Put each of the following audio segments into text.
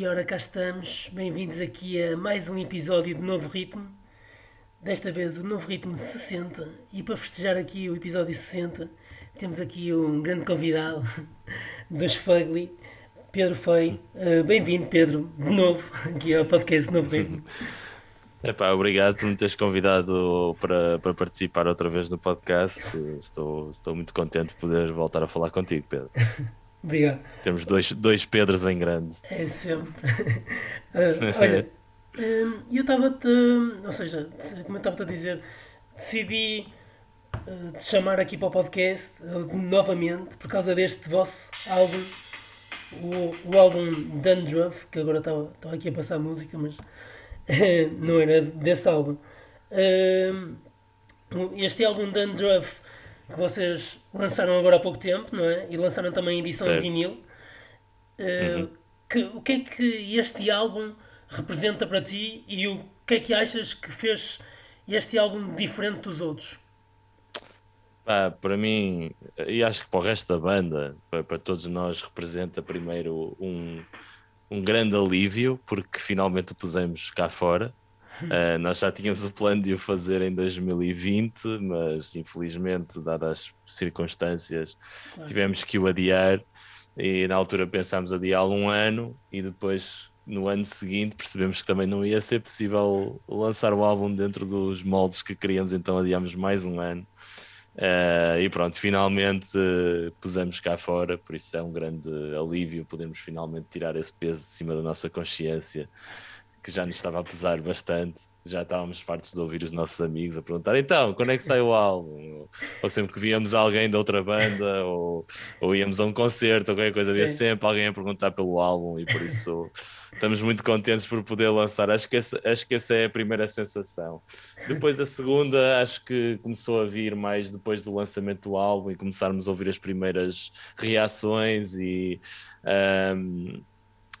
E ora cá estamos, bem-vindos aqui a mais um episódio de Novo Ritmo. Desta vez o Novo Ritmo 60. E para festejar aqui o episódio 60, temos aqui um grande convidado dos Fugly, Pedro Feio. Uh, Bem-vindo, Pedro, de novo, aqui ao podcast Novo Ritmo. Epá, obrigado por me teres convidado para, para participar outra vez no podcast. Estou, estou muito contente de poder voltar a falar contigo, Pedro. Obrigado. Temos dois, dois Pedros em grande. É sempre. Uh, olha, uh, eu estava-te. Ou seja, como eu estava-te a dizer, decidi uh, te chamar aqui para o podcast novamente por causa deste vosso álbum, o, o álbum Dandruff, que agora estava, estava aqui a passar música, mas não era desse álbum. este álbum Dandruff que vocês lançaram agora há pouco tempo, não é? E lançaram também em edição certo. em vinil. Uh, uhum. que, o que é que este álbum representa para ti e o que é que achas que fez este álbum diferente dos outros? Pá, para mim, e acho que para o resto da banda, para, para todos nós, representa primeiro um, um grande alívio, porque finalmente o pusemos cá fora. Uh, nós já tínhamos o plano de o fazer em 2020, mas infelizmente, dadas as circunstâncias, tivemos que o adiar. E na altura pensámos adiá-lo um ano e depois no ano seguinte percebemos que também não ia ser possível lançar o álbum dentro dos moldes que queríamos, então adiámos mais um ano. Uh, e pronto, finalmente uh, pusemos cá fora, por isso é um grande alívio podermos finalmente tirar esse peso de cima da nossa consciência que já nos estava a pesar bastante. Já estávamos fartos de ouvir os nossos amigos a perguntar então, quando é que sai o álbum? Ou, sempre que víamos alguém da outra banda, ou, ou íamos a um concerto, ou qualquer coisa, havia sempre alguém a perguntar pelo álbum, e por isso estamos muito contentes por poder lançar. Acho que, essa, acho que essa é a primeira sensação. Depois a segunda, acho que começou a vir mais depois do lançamento do álbum e começarmos a ouvir as primeiras reações e. Um,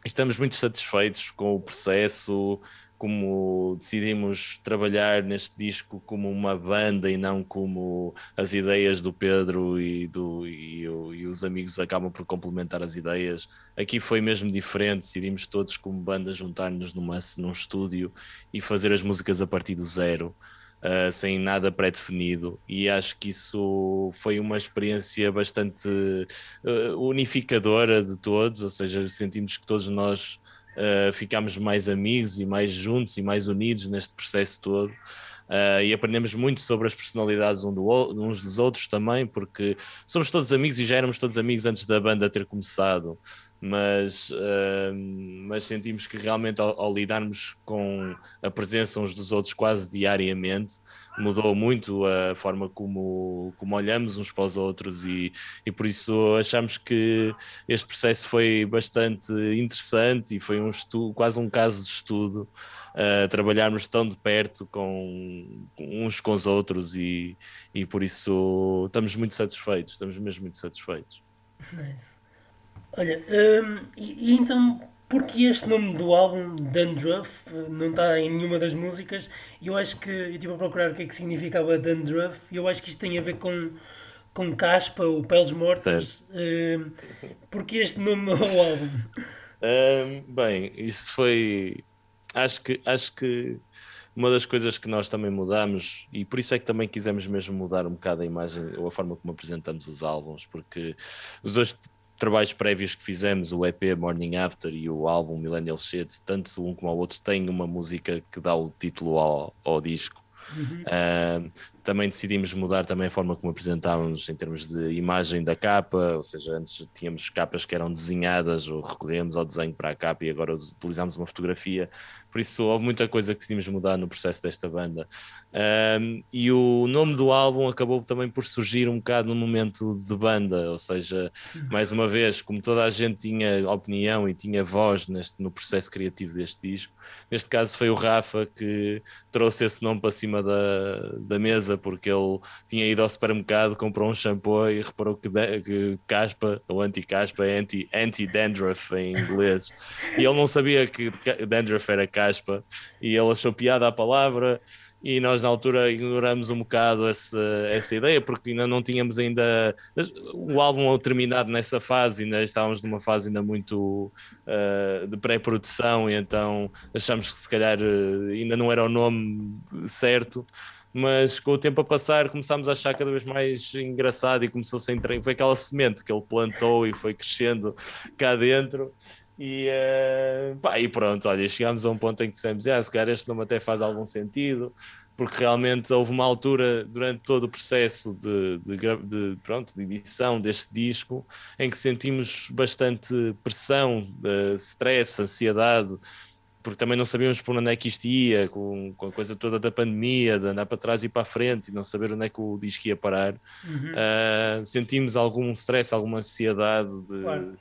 estamos muito satisfeitos com o processo, como decidimos trabalhar neste disco como uma banda e não como as ideias do Pedro e, do, e, e, os amigos acabam por complementar as ideias. Aqui foi mesmo diferente, decidimos todos como banda juntar-nos num estúdio e fazer as músicas a partir do zero uh, sem nada pré-definido, e acho que isso foi uma experiência bastante uh, unificadora de todos, ou seja, sentimos que todos nós uh, ficámos mais amigos e mais juntos e mais unidos neste processo todo. Uh, e aprendemos muito sobre as personalidades um do, uns dos outros também, porque somos todos amigos e já éramos todos amigos antes da banda ter começado mas, uh, mas sentimos que realmente ao, ao, lidarmos com a presença uns dos outros quase diariamente mudou muito a forma como, como olhamos uns para os outros e, e por isso achamos que este processo foi bastante interessante e foi um estudo, quase um caso de estudo uh, trabalharmos tão de perto com, com uns com os outros e, e por isso estamos muito satisfeitos, estamos mesmo muito satisfeitos. Nice. Olha, hum, e, e, então, porque este nome do álbum, Dandruff, não está em nenhuma das músicas? Eu acho que, eu estive a procurar o que é que significava Dandruff, e eu acho que isto tem a ver com, com caspa ou peles mortas. Hum, porque este nome ao álbum? Um, bem, isso foi. Acho que, acho que uma das coisas que nós também mudamos, e por isso é que também quisemos mesmo mudar um bocado a imagem ou a forma como apresentamos os álbuns, porque os dois trabalhos prévios que fizemos, o EP Morning After e o álbum Millennial Shit, tanto um como o outro têm uma música que dá o título ao, ao disco. Uhum. Uh, também decidimos mudar também a forma como apresentávamos em termos de imagem da capa, ou seja, antes tínhamos capas que eram desenhadas ou recorremos ao desenho para a capa e agora utilizamos uma fotografia. Por isso houve muita coisa que decidimos mudar no processo desta banda. Um, e o nome do álbum acabou também por surgir um bocado no momento de banda, ou seja, mais uma vez, como toda a gente tinha opinião e tinha voz neste, no processo criativo deste disco, neste caso foi o Rafa que trouxe esse nome para cima da, da mesa porque ele tinha ido ao supermercado, comprou um shampoo e reparou que, que caspa, ou anti-caspa, é anti-dandruff anti em inglês. e ele não sabia que dandruff era caspa e ele achou piada a palavra e nós na altura ignoramos um bocado essa, essa ideia porque ainda não tínhamos ainda o álbum terminado nessa fase, ainda estávamos numa fase ainda muito uh, de pré-produção e então achamos que se calhar uh, ainda não era o nome certo mas com o tempo a passar começámos a achar cada vez mais engraçado e começou-se a entrar, foi aquela semente que ele plantou e foi crescendo cá dentro. E, uh, pá, e pronto, olha, chegámos a um ponto em que dissemos, ah, se calhar este nome até faz algum sentido, porque realmente houve uma altura durante todo o processo de, de, de, pronto, de edição deste disco em que sentimos bastante pressão, uh, stress, ansiedade, porque também não sabíamos por onde é que isto ia, com, com, a coisa toda da pandemia, de andar para trás e para a frente e não saber onde é que o disco ia parar. Uhum. Uh, sentimos algum stress, alguma ansiedade de, claro.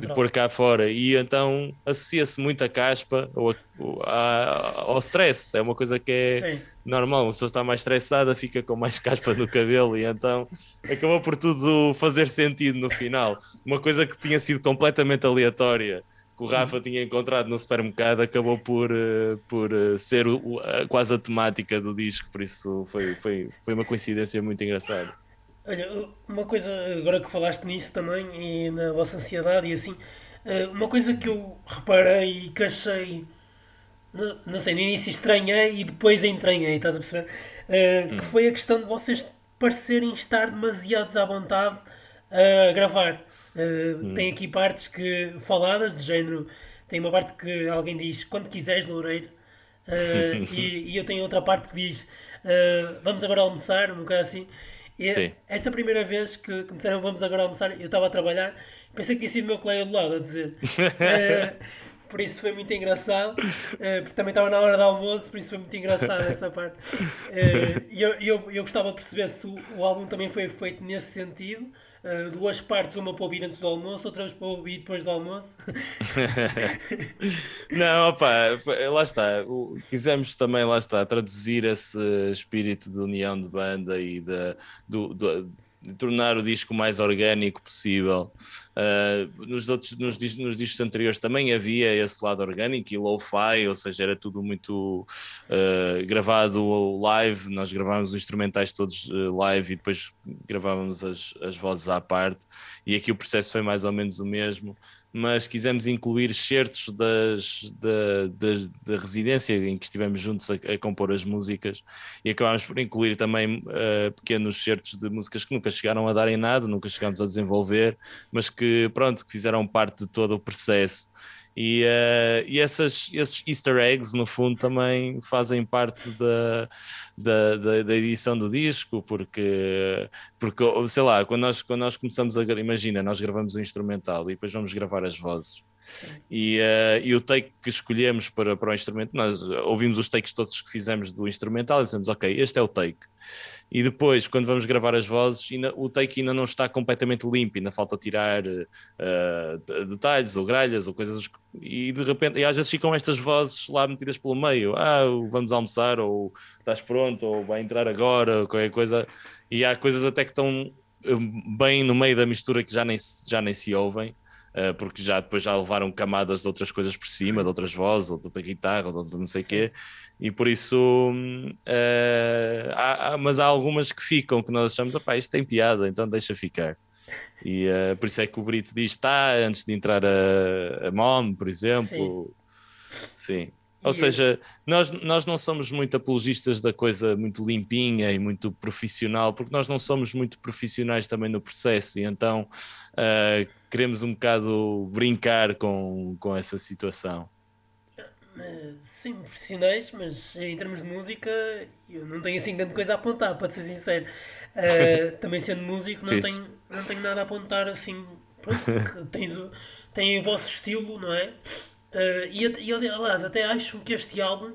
de pôr cá fora. E então associa-se muito a caspa ou a, a, ao stress. É uma coisa que é Sim. normal. Uma pessoa está mais estressada, fica com mais caspa no cabelo e então acabou por tudo fazer sentido no final. Uma coisa que tinha sido completamente aleatória que o Rafa tinha encontrado no supermercado acabou por, uh, por uh, ser o, quase a temática do disco, por isso foi, foi, foi uma coincidência muito engraçada. Olha, uma coisa, agora que falaste nisso também e na vossa ansiedade e assim, eh, uma coisa que eu reparei e que achei, não, não sei, no início estranhei e depois entranhei, estás a perceber? Hum. Que foi a questão de vocês parecerem estar demasiados à vontade a gravar. Uh, hum. Tem aqui partes que faladas de género. Tem uma parte que alguém diz quando quiseres, Loureiro. Uh, e, e, eu tenho outra parte que diz uh, vamos agora almoçar, um bocado assim. E Sim. essa primeira vez que, que me disseram vamos agora almoçar, eu estava a trabalhar, pensei que tinha sido o meu colega do lado a dizer. por isso foi muito engraçado, porque também estava na hora do almoço, por isso foi muito engraçado essa parte. E eu, eu, eu gostava de perceber se o, o álbum também foi feito nesse sentido uh, duas partes, uma para ouvir antes do almoço, outra para ouvir depois do almoço. Não, opa, lá está. Quisemos também, lá está, traduzir esse espírito de união de banda e de, do, do tornar o disco mais orgânico possível. Uh, nos, outros, nos, nos, discos anteriores também havia esse lado orgânico e low-fi, ou seja, era tudo muito uh, gravado live. Nós gravávamos os instrumentais todos uh, live e depois gravávamos as, as vozes à parte. E aqui o processo foi mais ou menos o mesmo mas quisemos incluir certos das, da, da, residência em que estivemos juntos a, a, compor as músicas e acabámos por incluir também uh, pequenos certos de músicas que nunca chegaram a dar em nada, nunca chegámos a desenvolver, mas que pronto, que fizeram parte de todo o processo. E, uh, e essas, esses easter eggs, no fundo, também fazem parte da, da, da, da, edição do disco, porque, porque, sei lá, quando nós, quando nós começamos a... Imagina, nós gravamos o instrumental e depois vamos gravar as vozes. E, uh, e o take que escolhemos para, para o instrumento, nós ouvimos os takes todos que fizemos do instrumental e dizemos, ok, este é o take. E depois, quando vamos gravar as vozes, ainda, o take ainda não está completamente limpo, ainda falta tirar uh, detalhes ou gralhas ou coisas. E de repente, e às vezes ficam estas vozes lá metidas pelo meio. Ah, vamos almoçar, ou estás pronto, ou vai entrar agora, ou qualquer coisa. E há coisas até que estão eh, bem no meio da mistura que já nem, já nem se ouvem. Uh, porque já depois já levaram camadas de outras coisas por cima, de outras vozes, ou da guitarra, ou de não sei o quê, e por isso uh, há, mas há algumas que ficam que nós achamos, opá, isto tem piada, então deixa ficar. E uh, por isso é que o Brito diz está antes de entrar a, a Mom, por exemplo. Sim. Sim. Ou seja, nós, nós não somos muito apologistas da coisa muito limpinha e muito profissional, porque nós não somos muito profissionais também no processo, e então uh, queremos um bocado brincar com, com essa situação. Sim, profissionais, mas em termos de música eu não tenho assim grande coisa a apontar, para ser sincero. Uh, também sendo músico, não tenho, não tenho nada a apontar assim. Pronto, tens tem o vosso estilo, não é? Uh, e, e aliás, até acho que este álbum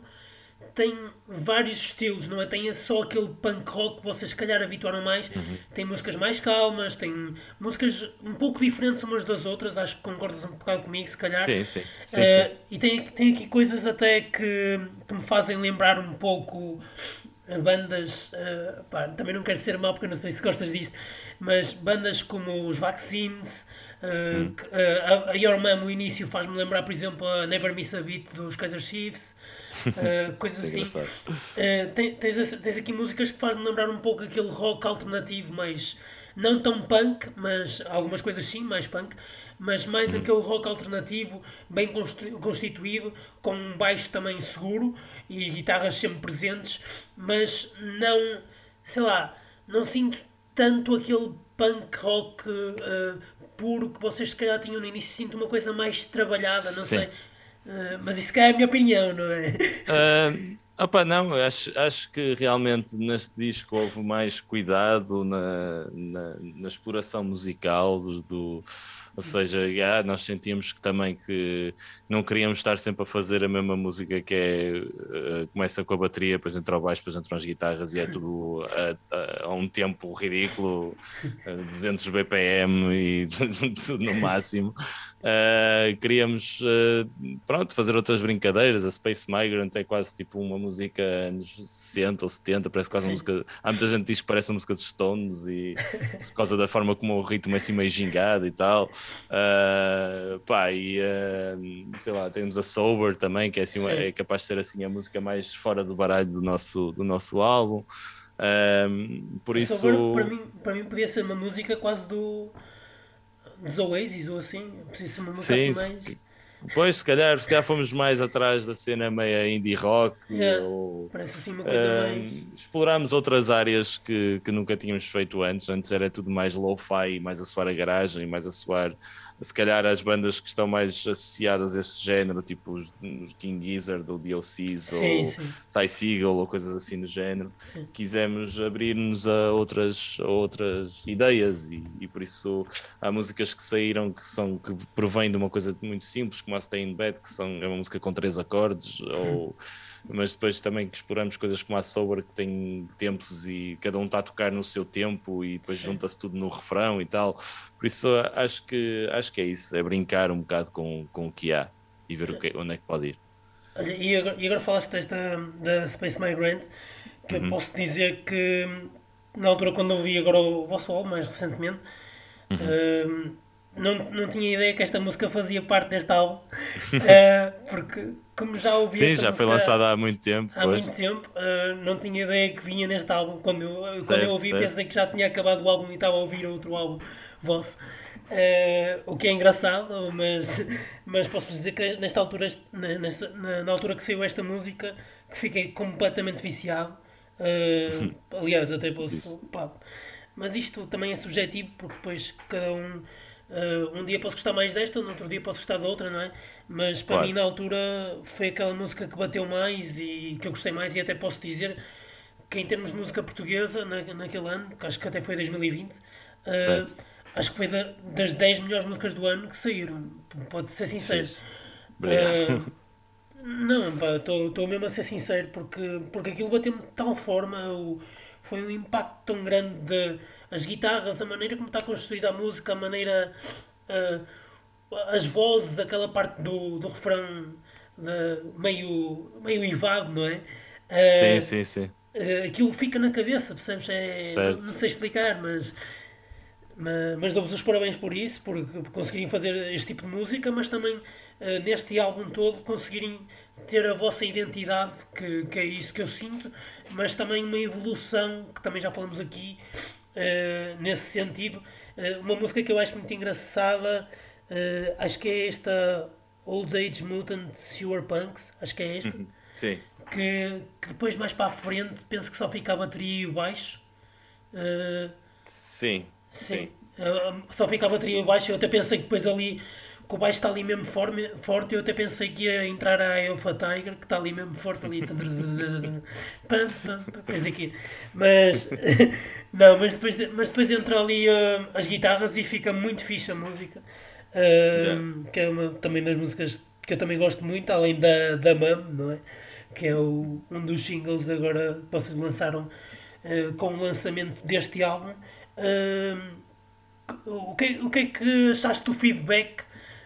tem vários estilos, não é? Tem só aquele punk rock que vocês se calhar habituaram mais. Uhum. Tem músicas mais calmas, tem músicas um pouco diferentes umas das outras, acho que concordas um bocado comigo, se calhar. Sim, sim. sim, uh, sim. E tem, tem aqui coisas até que, que me fazem lembrar um pouco bandas. Uh, pá, também não quero ser mau porque eu não sei se gostas disto, mas bandas como os Vaccines. Uh, hum. uh, a, Your Mom, o início, faz-me lembrar, por exemplo, a Never Miss a Beat dos Kaiser Chiefs, uh, coisas assim. Uh, tens, tens aqui músicas que faz-me lembrar um pouco aquele rock alternativo, mas não tão punk, mas algumas coisas sim, mais punk, mas mais hum. aquele rock alternativo, bem constituído, com um baixo também seguro e guitarras sempre presentes, mas não, sei lá, não sinto tanto aquele punk rock uh, puro que vocês se calhar tinham no início, sinto uma coisa mais trabalhada, não Sim. sei. Uh, mas isso é a minha opinião, não é? Uh, opa, não, acho, acho que realmente neste disco houve mais cuidado na, na, na exploração musical do, do ou seja, yeah, nós sentíamos que também que não queríamos estar sempre a fazer a mesma música que é uh, começa com a bateria, depois entra o baixo, depois entram as guitarras e é tudo a, a, a um tempo ridículo, 200 BPM e tudo no máximo. Uh, queríamos uh, pronto, fazer outras brincadeiras. A Space Migrant é quase tipo uma música anos 60 ou 70, parece quase Sim. uma música. Há muita gente que diz que parece uma música de Stones e por causa da forma como o ritmo é assim meio gingado e tal. Uh, pá, e sei lá, temos a Sober também, que é, assim, é capaz de ser assim a música mais fora do baralho do nosso, do nosso álbum. por isso. Sober, para, mim, para mim podia ser uma música quase do dos Oasis ou assim, preciso uma música Sim, assim mais. Pois, se calhar, se calhar fomos mais atrás da cena meia indie rock. Yeah, ou, parece assim uma coisa uh, mais. Explorámos outras áreas que, que nunca tínhamos feito antes. Antes era tudo mais lo-fi, mais a soar a garagem, mais a soar se calhar as bandas que estão mais associadas a esse género, tipo os, os King Gizzard ou DLCs sim, ou sim. Ty Seagal ou coisas assim do género, sim. quisemos abrir-nos a outras, a outras ideias e, e, por isso há músicas que saíram que são que provêm de uma coisa muito simples, como a Stay in Bed, que são, é uma música com três acordes, ou mas depois também que exploramos coisas como a Sober que tem tempos e cada um está a tocar no seu tempo e depois junta-se tudo no refrão e tal. Por isso acho que acho que é isso, é brincar um bocado com, com o que há e ver o que, onde é que pode ir. E agora, e agora falaste desta da Space Migrant, que uhum. eu posso dizer que na altura quando eu vi agora o vosso álbum, mais recentemente, uhum. uh, não, não tinha ideia que esta música fazia parte deste álbum, uh, porque como já ouvi Sim, já foi lançada há muito tempo. Há pois. muito tempo, uh, não tinha ideia que vinha neste álbum. Quando eu, certo, quando eu ouvi, certo. pensei que já tinha acabado o álbum e estava a ouvir outro álbum vosso. Uh, o que é engraçado, mas, mas posso dizer que nesta altura, nesta, na, na, altura que saiu esta música, que fiquei completamente viciado. Uh, aliás, até posso. Pá, mas isto também é subjetivo, porque depois cada um Uh, um dia posso gostar mais desta, no outro dia posso gostar da outra, não é? Mas para claro. mim, na altura, foi aquela música que bateu mais e que eu gostei mais, e até posso dizer que, em termos de música portuguesa, na, naquele ano, que acho que até foi 2020, uh, ah, acho que foi da, das 10 melhores músicas do ano que saíram. Pode ser sincero. Uh, não, estou mesmo a ser sincero, porque, porque aquilo bateu-me de tal forma, o, foi um impacto tão grande de as guitarras, a maneira como está construída a música, a maneira. Uh, as vozes, aquela parte do, do refrão uh, meio, meio ivado, não é? Uh, sim, sim, sim. Uh, aquilo fica na cabeça, percebes? É, não sei explicar, mas. Mas, mas dou-vos os parabéns por isso, por, conseguirem fazer este tipo de música, mas também neste álbum todo conseguirem ter a vossa identidade, que, que é isso que eu sinto, mas também uma evolução, que também já falamos aqui, uh, nesse sentido. Uh, uma música que eu acho muito engraçada, uh, acho que é esta Old Age Mutant Sewer Punks, acho que é esta. Uhum. Sim. Que, que, depois mais para a frente penso que só fica a bateria e o baixo. sim. Sim. sim. só fica a bateria o baixo. Eu até pensei que depois ali que o baixo está ali mesmo forte, forte, eu até pensei que ia entrar a Alpha Tiger, que está ali mesmo forte ali. Coisa aqui. Mas, não, mas depois, mas depois entra ali uh, as guitarras e fica muito fixe a música. Uh, yeah. Que é uma também das músicas que eu também gosto muito, além da, da Mum, não é? Que é o, um dos singles agora que vocês lançaram uh, com o lançamento deste álbum. O, que, o que é que achaste do feedback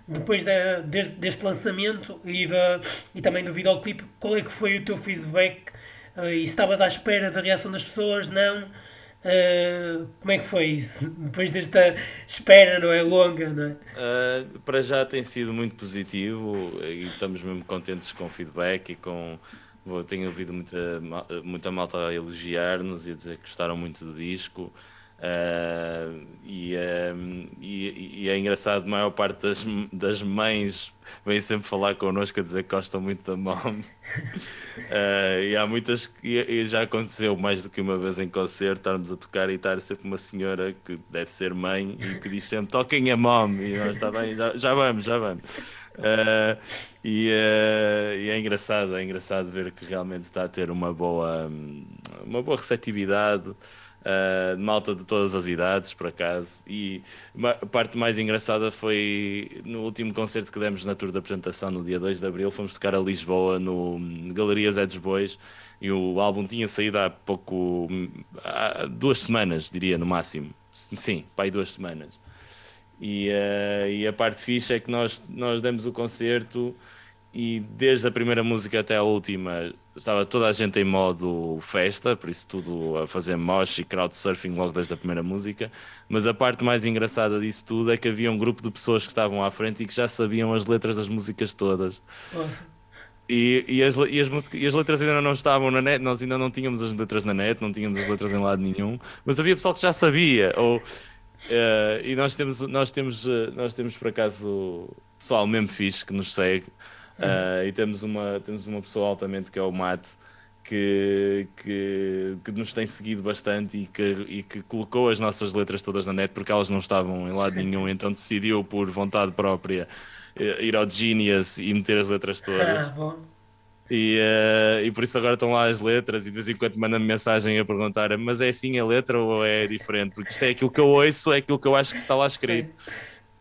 depois da, deste, deste, lançamento e, da, e também do videoclipe, qual é que foi o teu feedback? Uh, e se estavas à espera da reação das pessoas? Não? Uh, como é que foi isso? Depois desta espera, não é? Longa, não é? Uh, para já tem sido muito positivo e estamos mesmo contentes com o feedback e com. Tenho ouvido muita, muita malta a elogiar-nos e a dizer que gostaram muito do disco. Uh, e, uh, e, e, é engraçado, a maior parte das, das mães vem sempre falar connosco a dizer que gostam muito da mom. Uh, e há muitas, e, e, já aconteceu mais do que uma vez em concerto, estarmos a tocar e estar sempre uma senhora que deve ser mãe e que diz sempre toquem a mom. E nós está bem, já, já vamos, já vamos. E, e, é engraçado, é engraçado ver que realmente está a ter uma boa, uma boa receptividade uh, malta de todas as idades, por acaso. E a parte mais engraçada foi no último concerto que demos na tour de apresentação, no dia 2 de abril, fomos tocar a Lisboa, no Galerias Edes Bois, e o álbum tinha saído há pouco, há duas semanas, diria, no máximo. Sim, pai, duas semanas. E, uh, e a parte fixa é que nós, nós demos o concerto e desde a primeira música até a última estava toda a gente em modo festa, por isso tudo a fazer mosh e crowdsurfing logo desde a primeira música. Mas a parte mais engraçada disso tudo é que havia um grupo de pessoas que estavam à frente e que já sabiam as letras das músicas todas. E, e, as, e, as e as letras ainda não estavam na net, nós ainda não tínhamos as letras na net, não tínhamos as letras em lado nenhum, mas havia pessoal que já sabia. Ou, uh, e nós temos, nós, temos, uh, nós temos por acaso pessoal mesmo fixe que nos segue Uh, e temos uma, temos uma pessoa altamente que é o Mate, que, que, que, nos tem seguido bastante e que, e que colocou as nossas letras todas na net porque elas não estavam em lado nenhum, então decidiu por vontade própria eh, ir ao Genius e meter as letras todas. Ah, e, uh, e por isso agora estão lá as letras e de vez em quando manda-me mensagem a perguntar mas é assim a letra ou é diferente? Porque isto é aquilo que eu ouço, é aquilo que eu acho que está lá escrito. Sim.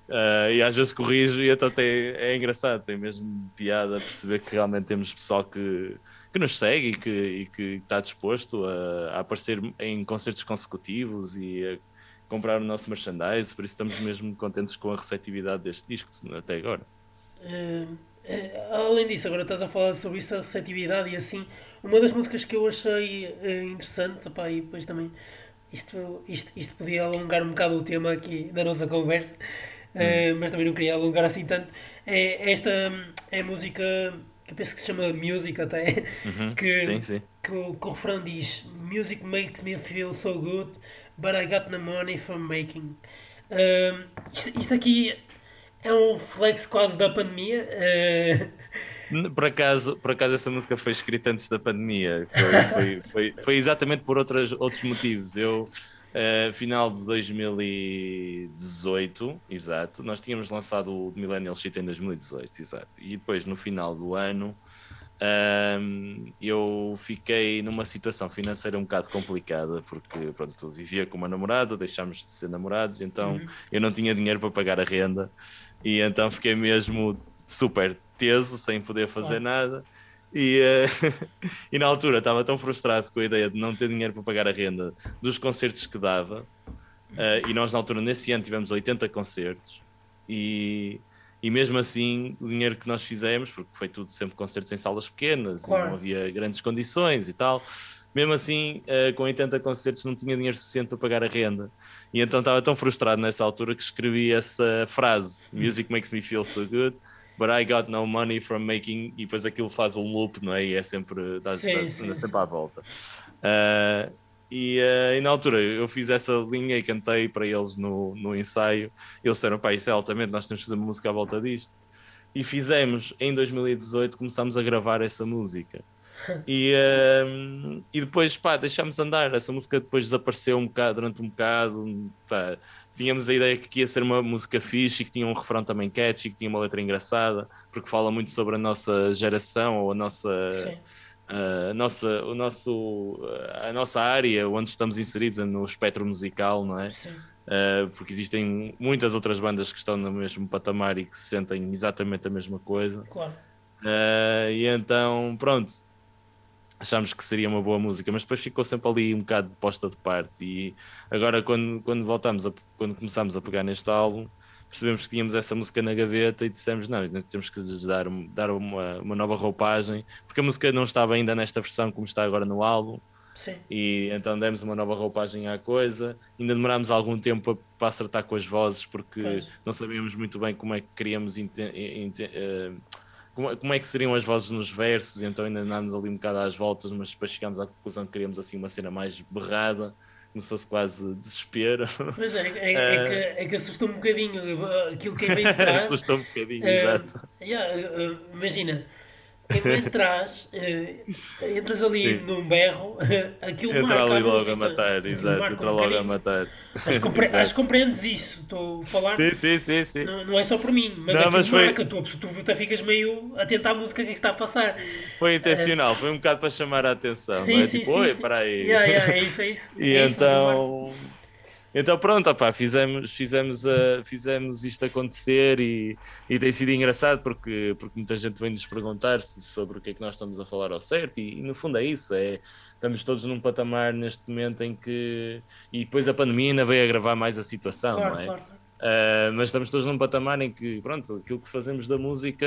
Uh, e às vezes corrijo e então tem, é engraçado, tem mesmo piada perceber que realmente temos pessoal que, que nos segue e que, e que está disposto a, a, aparecer em concertos consecutivos e a comprar o nosso merchandise, por isso estamos mesmo contentes com a receptividade deste disco até agora. Uh, além disso, agora estás a falar sobre isso, a receptividade e assim, uma das músicas que eu achei interessante, opa, e depois também isto, isto, isto podia alongar um bocado o tema aqui da nossa conversa uh, mas também não queria alongar assim tanto. É, esta é a música que eu penso que se chama Music até, uhum. que, sim, sim. Que, o, que o refrão diz Music makes me feel so good, but I got no money for making. Uh, isto, isto, aqui é um reflexo quase da pandemia. Uh... Por acaso, por acaso essa música foi escrita antes da pandemia. Foi, foi, foi, foi exatamente por outras, outros motivos. Eu Uh, final de 2018, exato. Nós tínhamos lançado o Millennial Shit em 2018, exato. E depois, no final do ano, ehm, eu fiquei numa situação financeira um bocado complicada, porque pronto, vivia com uma namorada, deixámos de ser namorados, então uhum. eu não tinha dinheiro para pagar a renda, e então fiquei mesmo super teso, sem poder fazer uhum. nada. E, uh, e na altura estava tão frustrado com a ideia de não ter dinheiro para pagar a renda dos concertos que dava. Uh, e nós, na altura, nesse ano, tivemos 80 concertos. E, e mesmo assim, o dinheiro que nós fizemos, porque foi tudo sempre concertos em salas pequenas claro. e não havia grandes condições e tal, mesmo assim, uh, com 80 concertos, não tinha dinheiro suficiente para pagar a renda. E então estava tão frustrado nessa altura que escrevi essa frase: Music makes me feel so good but I got no money from making, e depois aquilo faz um loop, não é? E é sempre, dá, sim, dá, sim, sempre sim. à volta. Uh, e, uh, e, na altura eu fiz essa linha e cantei para eles no, no ensaio. Eles disseram: pá, isso é altamente, nós temos que fazer uma música à volta disto. E fizemos em 2018, começámos a gravar essa música. E, uh, e depois, pá, deixámos andar. Essa música depois desapareceu um bocado, durante um bocado. Pá, tínhamos a ideia que ia ser uma música fixe e que tinha um refrão também catchy, que tinha uma letra engraçada, porque fala muito sobre a nossa geração ou a nossa. Uh, a nossa, o nosso, a nossa área onde estamos inseridos no espectro musical, não é? Uh, porque existem muitas outras bandas que estão no mesmo patamar e que se sentem exatamente a mesma coisa. Claro. Uh, e então, pronto, achámos que seria uma boa música, mas depois ficou sempre ali um bocado de posta de parte. E agora, quando, quando voltamos, a, quando começámos a pegar neste álbum, percebemos que tínhamos essa música na gaveta e dissemos: não, temos que lhes dar, dar uma, uma nova roupagem, porque a música não estava ainda nesta versão como está agora no álbum. Sim. E então demos uma nova roupagem à coisa. Ainda demorámos algum tempo para acertar com as vozes, porque pois. não sabíamos muito bem como é que queríamos. Como, como, é que seriam as vozes nos versos, então ainda andámos ali um bocado às voltas, mas depois chegámos à conclusão que queríamos assim uma cena mais berrada começou-se quase desespero. Pois é, é, é, é, que, é que assustou um bocadinho aquilo que é bem assustou um bocadinho, uh, exato. Yeah, uh, imagina, quando entras, uh, entras ali Sim. num berro, aquilo Entra ali logo a matar, exato, entra um logo a matar. Acho, compre acho que compreendes isso, estou a falar. Sim, sim, sim. sim. Não, não é só por mim, mas não, mas foi... marca, tu, tu, tu ficas meio atento à música que, é que está a passar. Foi intencional, uh, foi um bocado para chamar a atenção, sim, é? Sim, tipo, sim, oi, para aí. Yeah, yeah, é isso, é isso. e é então. Isso, então pronto, opá, fizemos, fizemos, uh, fizemos isto acontecer e, e tem sido engraçado porque, porque muita gente vem nos perguntar sobre o que é que nós estamos a falar ao certo e, e, no fundo é isso, é, estamos todos num patamar neste momento em que e depois a pandemia ainda veio agravar mais a situação, claro, não é? Claro. Uh, mas estamos todos num patamar em que, pronto, aquilo que fazemos da música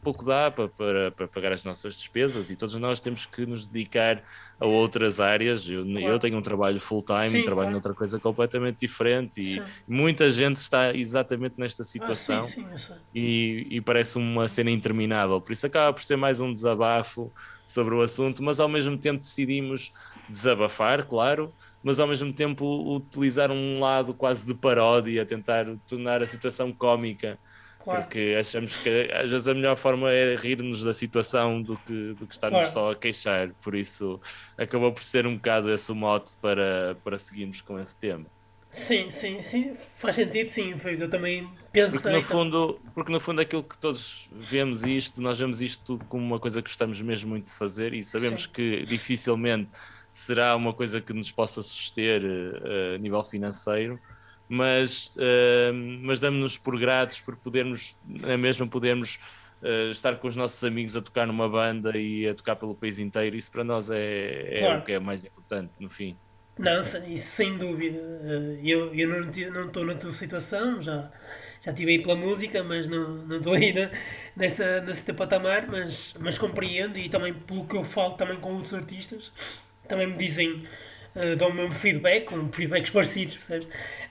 pouco dá para, para, para, pagar as nossas despesas e todos nós temos que nos dedicar a outras áreas. Eu, claro. eu tenho um trabalho full-time, trabalho claro. noutra coisa completamente diferente e sim. muita gente está exatamente nesta situação ah, sim, sim, e, e parece uma cena interminável. Por isso acaba por ser mais um desabafo sobre o assunto, mas ao mesmo tempo decidimos desabafar, claro mas ao mesmo tempo utilizar um lado quase de paródia, tentar tornar a situação cómica. Claro. Porque achamos que às vezes a melhor forma é rir-nos da situação do que, do que estarmos claro. só a queixar. Por isso acabou por ser um bocado esse o mote para, para seguirmos com esse tema. Sim, sim, sim, faz sentido, sim, foi o que eu também pensei. Porque no, fundo, porque no fundo aquilo que todos vemos isto, nós vemos isto tudo como uma coisa que gostamos mesmo muito de fazer e sabemos sim. que dificilmente será uma coisa que nos possa suster uh, a nível financeiro, mas, uh, mas damos-nos por gratos por podermos, é mesmo podermos uh, estar com os nossos amigos a tocar numa banda e a tocar pelo país inteiro. Isso para nós é, é claro. o que é mais importante, no fim. Não, isso sem dúvida. Eu, eu não estou na tua situação, já, já estive aí pela música, mas não estou aí na, nessa, nesse patamar, mas, mas compreendo e também pelo que eu falo também com outros artistas, também me dizem, uh, dão o mesmo feedback, com feedbacks parecidos, percebes?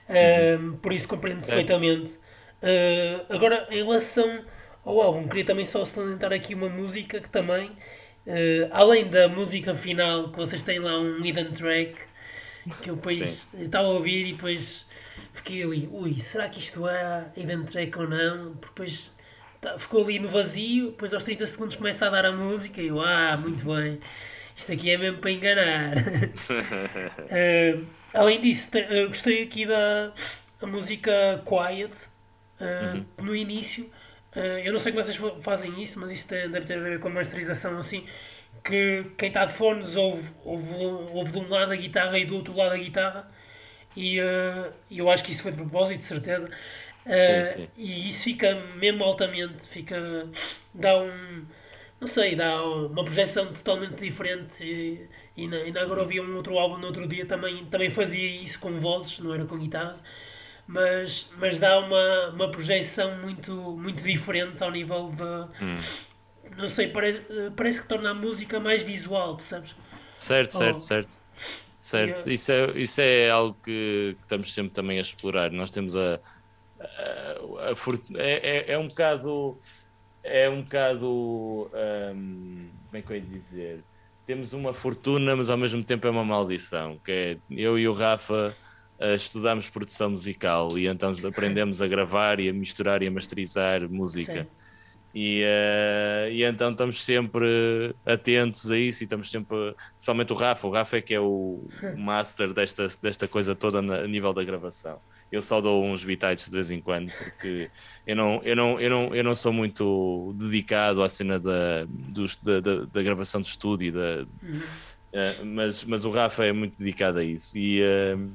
Uh. Por isso compreendo perfeitamente. Uh, agora, em relação ao álbum, queria também só salientar aqui uma música que também, além da música final, que vocês têm lá um hidden track, que eu depois estava a ouvir e depois fiquei ali, ui, será que isto é hidden track ou não? Porque depois tá, ficou ali no vazio, depois aos 30 segundos começa a dar a música e eu, ah, muito bem. Isto aqui é mesmo para enganar. uh, além disso, te, uh, gostei aqui da música Quiet uh, uhum. no início. eu não sei como vocês fazem isso, mas isto deve ter a ver com a masterização assim. Que quem está de fones ouve, ouve, ouve de um lado a guitarra e do outro lado a guitarra. E eu acho que isso foi de propósito, de certeza. Sim, sim. E isso fica mesmo altamente, fica, dá um, não sei, dá uma projeção totalmente diferente. E, e, na, agora ouvi um outro álbum no outro dia, também, também fazia isso com vozes, não era com guitarra, mas, mas dá uma, uma projeção muito, muito diferente ao nível de. Hum. Não sei, parece, parece que torna a música mais visual, percebes? Certo, certo, oh. certo. Certo, isso, é, isso é algo que, que, estamos sempre também a explorar. Nós temos a. a, a, a é, é, é um bocado é um bocado. Um, como é que eu ia dizer? Temos uma fortuna, mas ao mesmo tempo é uma maldição. Que é eu e o Rafa uh, estudamos produção musical e então aprendemos a gravar e a misturar e a masterizar música. E, uh, e então estamos sempre atentos a isso e estamos sempre, principalmente o Rafa, o Rafa é que é o master desta, desta coisa toda na, a nível da gravação eu só dou uns bitites de vez em quando, porque eu não, eu não, eu não, eu não sou muito dedicado à cena da, dos, da, da, da gravação de estúdio, da, uhum. uh, mas, mas o Rafa é muito dedicado a isso. E, uh,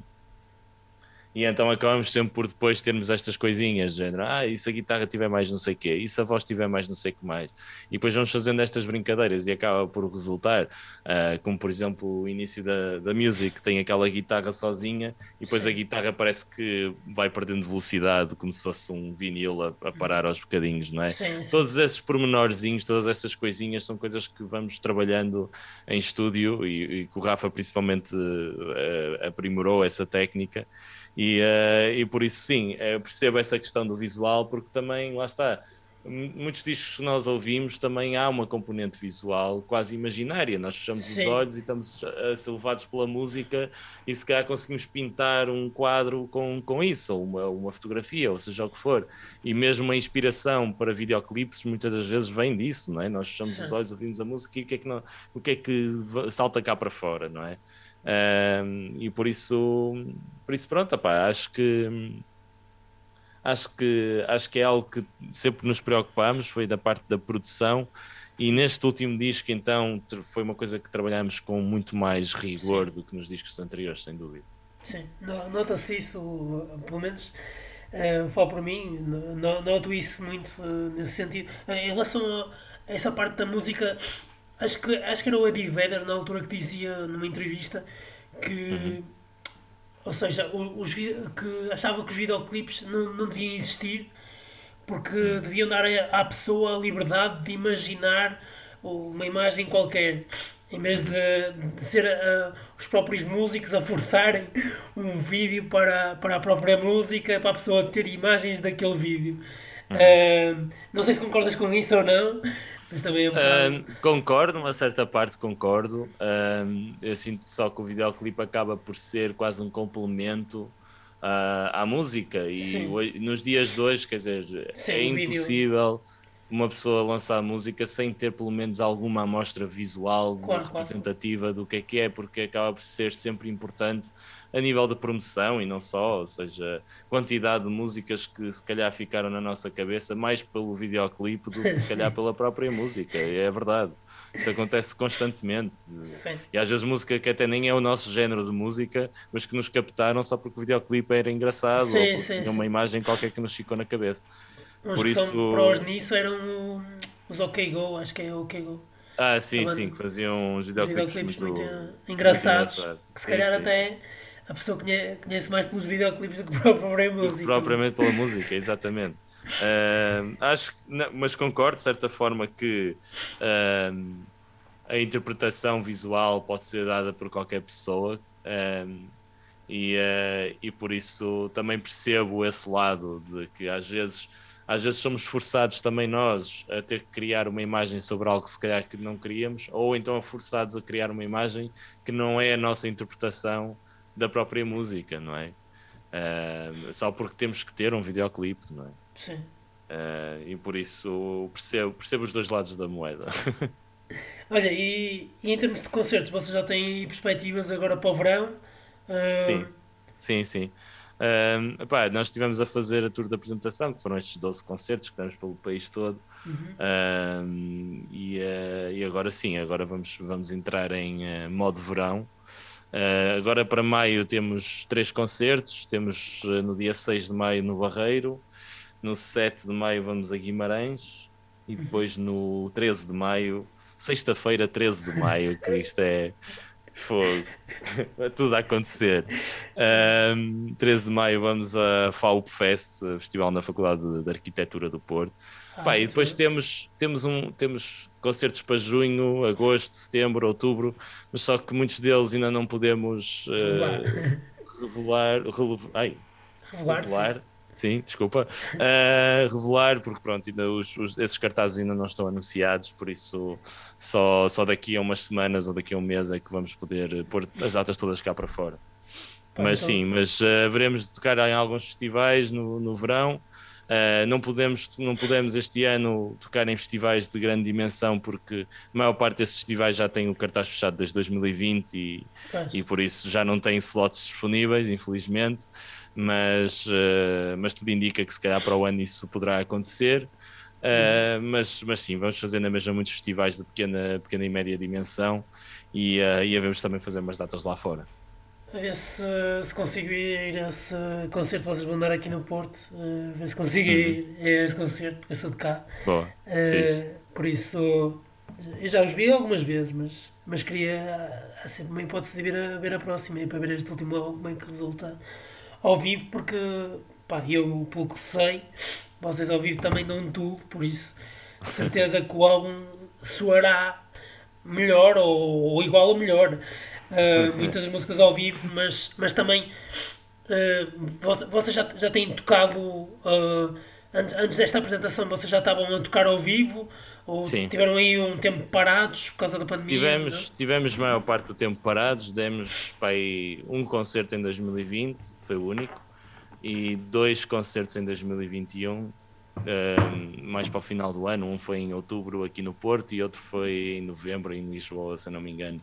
E então acabamos sempre por depois termos estas coisinhas, género, ah, e se a guitarra tiver mais não sei o quê, e se a voz tiver mais não sei o que mais. E depois vamos fazendo estas brincadeiras e acaba por resultar, uh, como por exemplo o início da, da music, tem aquela guitarra sozinha e depois a guitarra parece que vai perdendo velocidade, como se fosse um vinil a, a parar aos bocadinhos, não é? Sim, sim. Todos esses pormenorzinhos, todas essas coisinhas são coisas que vamos trabalhando em estúdio e, e que o Rafa principalmente uh, aprimorou essa técnica. E, uh, e por isso, sim, uh, percebo essa questão do visual, porque também, lá está, muitos discos que nós ouvimos também há uma componente visual quase imaginária. Nós fechamos Sim. os olhos e estamos a ser levados pela música e se calhar conseguimos pintar um quadro com, com isso, ou uma, uma fotografia, ou seja o que for. E mesmo a inspiração para videoclipes muitas das vezes vem disso, não é? Nós fechamos Sim. os olhos, ouvimos a música e o que é que, não, o que, é que salta cá para fora, não é? Um, e por isso, por isso pronto, opá, acho que acho que acho que é algo que sempre nos preocupamos, foi da parte da produção e neste último disco então foi uma coisa que trabalhamos com muito mais rigor Sim. do que nos discos anteriores, sem dúvida. Sim, nota-se isso, pelo menos uh, falo por mim, noto isso muito uh, nesse sentido. Em relação a essa parte da música, Acho que, acho que era o Eddie Vedder na altura que dizia numa entrevista que. Uhum. Ou seja, os, que achava que os videoclipes não, não deviam existir porque uhum. deviam dar à pessoa a liberdade de imaginar uma imagem qualquer em vez de, de ser uh, os próprios músicos a forçarem um vídeo para, para a própria música, para a pessoa ter imagens daquele vídeo. Uhum. Uh, não sei se concordas com isso ou não, mas também é um, Concordo, uma certa parte concordo. Um, eu sinto só que o videoclipe acaba por ser quase um complemento uh, à música. E hoje, nos dias de hoje, quer dizer, Sim, é impossível. Uma pessoa lançar música sem ter pelo menos alguma amostra visual claro, representativa claro. do que é que é, porque acaba por ser sempre importante a nível de promoção e não só, ou seja, quantidade de músicas que se calhar ficaram na nossa cabeça mais pelo videoclipe do que se calhar pela própria música, é verdade. Isso acontece constantemente. Sim. E às vezes música que até nem é o nosso género de música, mas que nos captaram só porque o videoclipe era engraçado sim, ou porque sim, tinha uma imagem qualquer que nos ficou na cabeça. Os Por isso... prós nisso eram os OK Go, acho que é OK Go. Ah, sim, sim, que faziam uns videoclipes, videoclipes muito, muito, engraçados, muito que se calhar até. A pessoa conhece, mais pelos videoclipes do que pela própria música. Propriamente pela música, exatamente. Uh, acho não, mas concordo de certa forma que uh, a interpretação visual pode ser dada por qualquer pessoa uh, e, e por isso também percebo esse lado de que às vezes às vezes somos forçados também nós a ter que criar uma imagem sobre algo que se calhar que não queríamos, ou então forçados a criar uma imagem que não é a nossa interpretação da própria música, não é? Uh, só porque temos que ter um videoclipe, não é? Sim. Uh, e por isso percebo, percebo os dois lados da moeda. Olha, e, e, em termos de concertos, vocês já têm perspectivas agora para o verão? Uh... Sim, sim, sim. Um, epá, nós estivemos a fazer a tour de apresentação, que foram estes 12 concertos que damos pelo país todo. Uhum. Um, e, uh, e, agora sim, agora vamos, vamos entrar em uh, modo verão. Uh, agora para maio temos três concertos. Temos no dia 6 de maio no Barreiro, no 7 de maio vamos a Guimarães e depois no 13 de maio, sexta-feira, 13 de maio, que isto é Fogo. Tudo a acontecer. Um, 13 de maio vamos a FAUP Fest, Festival na Faculdade de Arquitetura do Porto. Ah, Pá, e depois temos, temos, um, temos concertos para junho, agosto, setembro, outubro, mas só que muitos deles ainda não podemos uh, revelar. Revelar, ai, revelar, revelar sim, desculpa, uh, revelar, porque pronto, ainda os, os, esses cartazes ainda não estão anunciados, por isso só, só daqui a umas semanas ou daqui a um mês é que vamos poder pôr as datas todas cá para fora. mas então... sim, mas uh, veremos tocar em alguns festivais no, no verão. Uh, não, podemos, não podemos este ano tocar em festivais de grande dimensão porque a maior parte desses festivais já tem o cartaz fechado desde 2020 e, e por isso já não tem slots disponíveis, infelizmente mas, uh, mas tudo indica que se calhar para o ano isso poderá acontecer. Uh, mas, mas sim, vamos fazer na mesma muitos festivais de pequena, pequena e média dimensão e, uh, e havemos também fazer umas datas lá fora. A ver se, se consigo ir a esse concerto vocês vão dar aqui no Porto. Uh, a ver se consigo uhum. ir a esse concerto, porque eu sou de cá. Boa. Uh, por isso, eu já os vi algumas vezes, mas, mas queria sempre uma hipótese de vir a ver a próxima e para ver este último álbum como é que resulta ao vivo, porque pá, eu, pelo que sei, vocês ao vivo também dão tudo, por isso, certeza que o álbum soará melhor ou, ou igual ou melhor uh, muitas músicas ao vivo, mas, mas também uh, vocês já, já têm tocado uh, antes, antes desta apresentação, vocês já estavam a tocar ao vivo ou Sim. tiveram aí um tempo parados por causa da pandemia? Tivemos, não? tivemos maior parte do tempo parados, demos para um concerto em 2020, foi o único, e dois concertos em 2021. mais para o final do ano, um foi em outubro aqui no Porto e outro foi em novembro em Lisboa, se não me engano.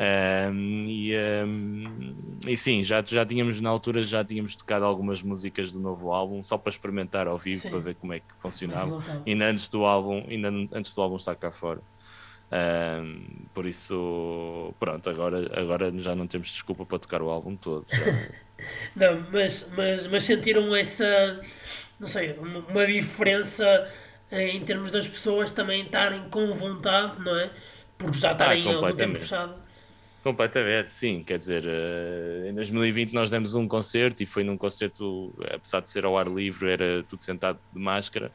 Um, e, um, e sim, já, já tínhamos na altura já tínhamos tocado algumas músicas do novo álbum só para experimentar ao vivo sim. para ver como é que funcionava. Ainda antes do álbum, ainda antes do álbum estar cá fora. Um, por isso, pronto, agora, agora já não temos desculpa para tocar o álbum todo. não, mas, mas, mas sentiram essa, não sei, uma diferença em termos das pessoas também estarem com vontade, não é? Porque já estarem ah, algum tempo fechado. Completamente, sim. Quer dizer, uh, em 2020 nós demos um concerto e foi num concerto, apesar de ser ao ar livre, era tudo sentado de máscara.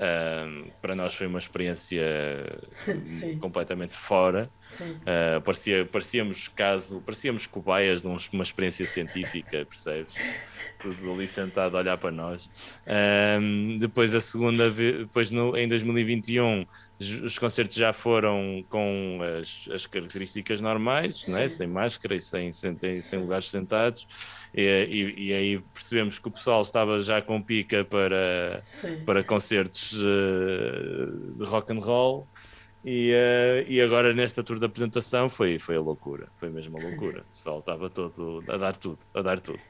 Uh, para nós foi uma experiência completamente fora. Uh, parecia, parecíamos caso, parecíamos cobaias de uma experiência científica, percebes? Tudo ali sentado a olhar para nós. Uh, depois a segunda vez, depois no, em 2021 os concertos já foram com as, as características normais, né? sem máscara e sem, sem, sem lugares sentados, e, e, e, aí percebemos que o pessoal estava já com pica para, para concertos uh, de rock and roll. E, uh, e agora nesta tour de apresentação foi, foi a loucura, foi mesmo a loucura. O pessoal estava todo a dar tudo, a dar tudo.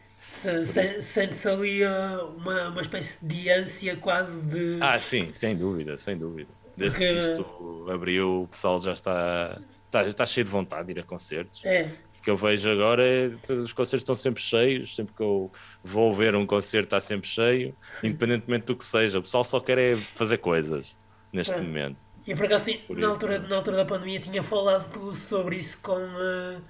Sente-se ali uma, uma espécie de ânsia quase de. Ah, sim, sem dúvida, sem dúvida. Desde que isto abriu, o pessoal já está, está, está cheio de vontade de ir a concertos. É. O que eu vejo agora é que os concertos estão sempre cheios, sempre que eu vou ver um concerto está sempre cheio, independentemente do que seja. O pessoal só quer é fazer coisas neste é. momento. E por acaso, por na, altura, na altura da pandemia, tinha falado sobre isso com uh,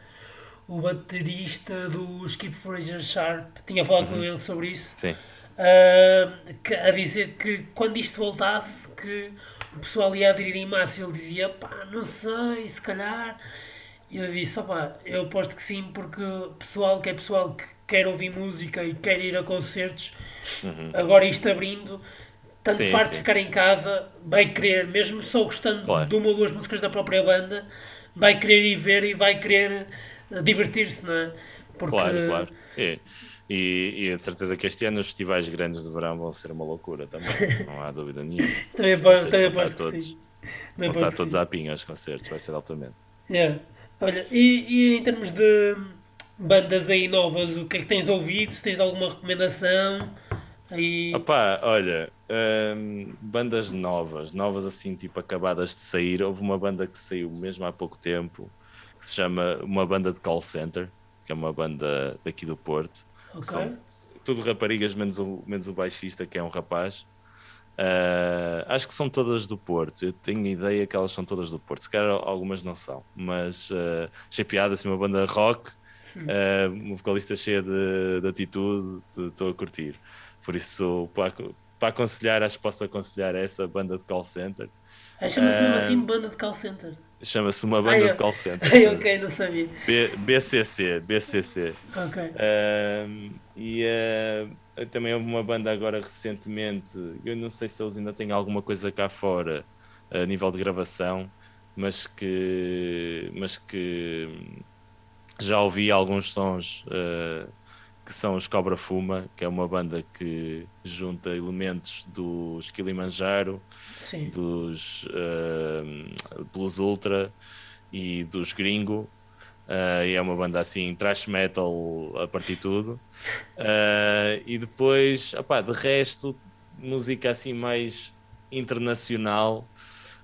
o baterista do Skip Fraser Sharp. Tinha falado uhum. com ele sobre isso. Sim. Uh, que, a dizer que quando isto voltasse, que o pessoal ia aderir em massa, ele dizia, pá, não sei, se calhar. E eu disse, opá, eu aposto que sim, porque pessoal que é pessoal que quer ouvir música e quer ir a concertos, uhum. agora isto abrindo, tanto sim, farto de ficar em casa, vai querer, mesmo só gostando claro. de uma ou duas músicas da própria banda, vai querer ir ver e vai querer divertir-se, não é? Porque... Claro, claro. É. E, e de certeza que este ano os festivais grandes de verão vão ser uma loucura também, não há dúvida nenhuma. também aposto, também que todos, sim. Vão estar todos à pinha os concertos, vai ser altamente. Yeah. Olha, e, e em termos de bandas aí novas, o que é que tens ouvido? Se tens alguma recomendação? Aí... Opa, olha, hum, bandas novas, novas assim, tipo acabadas de sair. Houve uma banda que saiu mesmo há pouco tempo, que se chama uma banda de call center, que é uma banda daqui do Porto, Okay. São tudo raparigas, menos o, menos o baixista, que é um rapaz. Uh, acho que são todas do Porto. Eu tenho ideia que elas são todas do Porto. Se calhar algumas não são, mas uh, achei piada assim, uma banda rock, uh, uma vocalista cheia de, de atitude, estou a curtir. Por isso, para, para aconselhar, acho que posso aconselhar essa banda de call center. Chama-se mesmo assim banda de call center. Chama-se uma banda de call center. Ai, ok, não sabia. B, BCC, BCC. Ok. Uh, e uh, também houve uma banda agora recentemente, eu não sei se eles ainda têm alguma coisa cá fora a nível de gravação, mas que, mas que já ouvi alguns sons uh, que são os Cobra Fuma, que é uma banda que junta elementos dos Kilimanjaro, Sim. dos uh, Blues Ultra e dos Gringo. Uh, e é uma banda assim, trash metal a partir de tudo. Uh, e depois, opá, de resto, música assim mais internacional.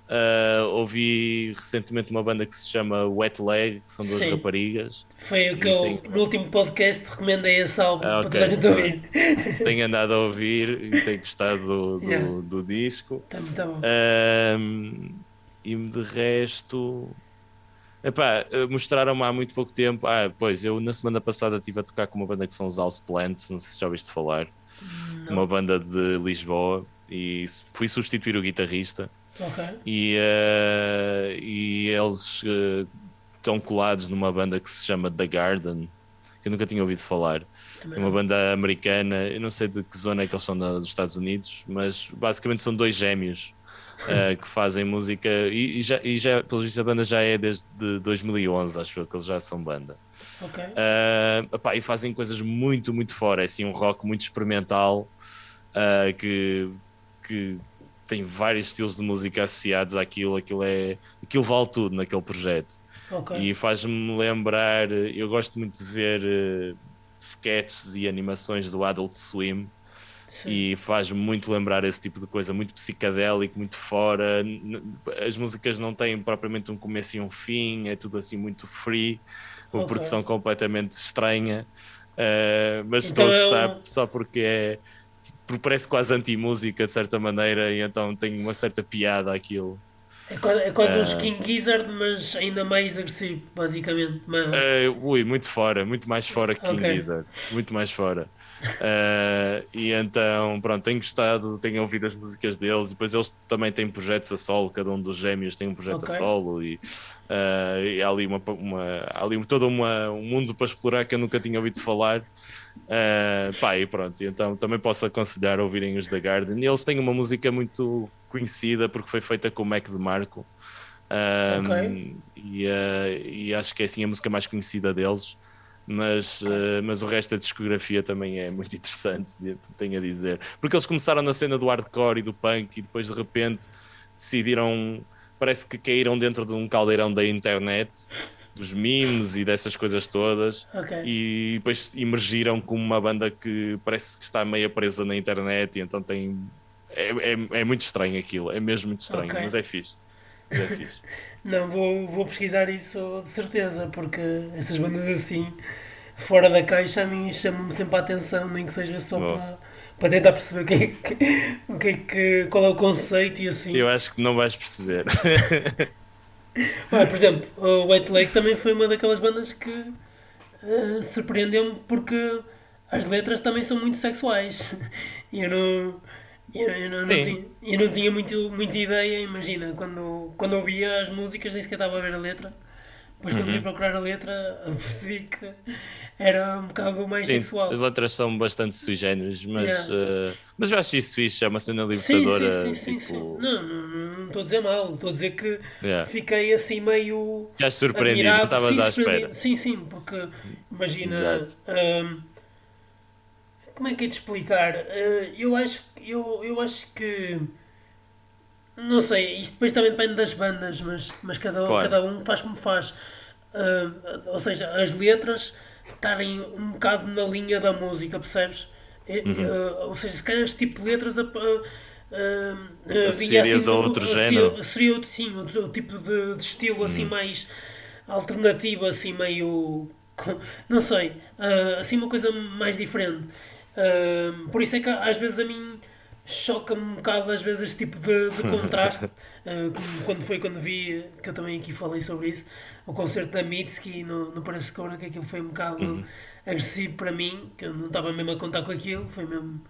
Uh, ouvi recentemente uma banda que se chama Wet Leg, que são duas Sim. raparigas. Foi o que eu, tem... no último podcast, recomendei esse álbum ah, okay. toda ouvir. Tenho andado a ouvir e tenho gostado do, do, yeah. do disco. Tá muito bom. Uh, e de resto. Epá, mostraram-me há muito pouco tempo. Ah, pois, eu na semana passada estive a tocar com uma banda que são os House Plants, não sei se já ouviste falar. Não. Uma banda de Lisboa e fui substituir o guitarrista. Okay. E, uh, e eles uh, estão colados numa banda que se chama The Garden, que eu nunca tinha ouvido falar. É uma banda americana, eu não sei de que zona é que eles são dos Estados Unidos, mas basicamente são dois gêmeos uh, que fazem música e, e, já, e já, pelo visto, a banda já é desde 2011, acho que eles já são banda. Okay. Uh, e fazem coisas muito, muito fora, é assim, um rock muito experimental uh, que, que tem vários estilos de música associados àquilo, aquilo, é, aquilo vale tudo naquele projeto. Okay. E faz-me lembrar, eu gosto muito de ver uh, sketches e animações do Adult Swim. Sim. E faz-me muito lembrar esse tipo de coisa, muito psicadélico, muito fora. As músicas não têm propriamente um começo e um fim, é tudo assim muito free, uma okay. produção completamente estranha. Uh, mas então estou a gostar só porque é porque parece quase anti-música de certa maneira, e então tem uma certa piada aquilo. É quase, é quase uh, um Skin Gizzard, mas ainda mais agressivo, basicamente. Mas... Uh, ui, muito fora, muito mais fora que King okay. Gizzard, muito mais fora. Uh, e então, pronto, tenho gostado, tenho ouvido as músicas deles, e depois eles também têm projetos a solo, cada um dos gêmeos tem um projeto okay. a solo, e, uh, e há ali, uma, uma, há ali todo uma, um mundo para explorar que eu nunca tinha ouvido falar. Uh, pá, e pronto, então também posso aconselhar a ouvirem os The Garden. E eles têm uma música muito conhecida porque foi feita com o Mac de Marco. Um, okay. e, uh, e, acho que é assim a música mais conhecida deles. Mas, mas o resto da discografia também é muito interessante, tenho a dizer. Porque eles começaram na cena do hardcore e do punk e depois de repente decidiram, parece que caíram dentro de um caldeirão da internet dos memes e dessas coisas todas okay. e depois emergiram como uma banda que parece que está meio presa na internet e então tem é, é, é muito estranho aquilo, é mesmo muito estranho, okay. mas é fixe. Mas é fixe. Não, vou, vou pesquisar isso de certeza, porque essas bandas assim, fora da caixa, a mim chamam-me sempre a atenção, nem que seja só para, para tentar perceber o que é que, o que, é que, qual é o conceito e assim. Eu acho que não vais perceber. Olha, por exemplo, o White Lake também foi uma daquelas bandas que uh, surpreendeu-me porque as letras também são muito sexuais. E eu não. Eu, eu, não, não tinha, eu não tinha muito, muita ideia, imagina, quando, quando ouvia as músicas nem sequer estava a ver a letra. Depois quando uhum. procurar a letra percebi que era um bocado mais sim, sexual. As letras são bastante sui generis, mas, yeah. uh, mas eu acho isso fixe, é uma cena libertadora. Sim, sim, sim, tipo... sim, Não, não estou a dizer mal, estou a dizer que yeah. fiquei assim meio. Já surpreendido, não estavas à espera. Sim, sim, porque imagina. Um, como é que é de explicar? Uh, eu, acho, eu, eu acho que. Não sei, isto depois também depende das bandas, mas, mas cada, claro. cada um faz como faz. Uh, ou seja, as letras estarem um bocado na linha da música, percebes? Uhum. Uh, ou seja, se calhar este tipo de letras. Uh, uh, assim, a outro género? Seria, sim, outro tipo de, de estilo assim uhum. mais alternativo, assim meio. Não sei, assim uma coisa mais diferente. Por isso é que às vezes a mim choca-me um bocado às vezes este tipo de, de contraste. uh, quando foi quando vi, que eu também aqui falei sobre isso, o concerto da Mitski no, no Parascora, que aquilo foi um bocado uhum. agressivo para mim, que eu não estava mesmo a contar com aquilo, foi mesmo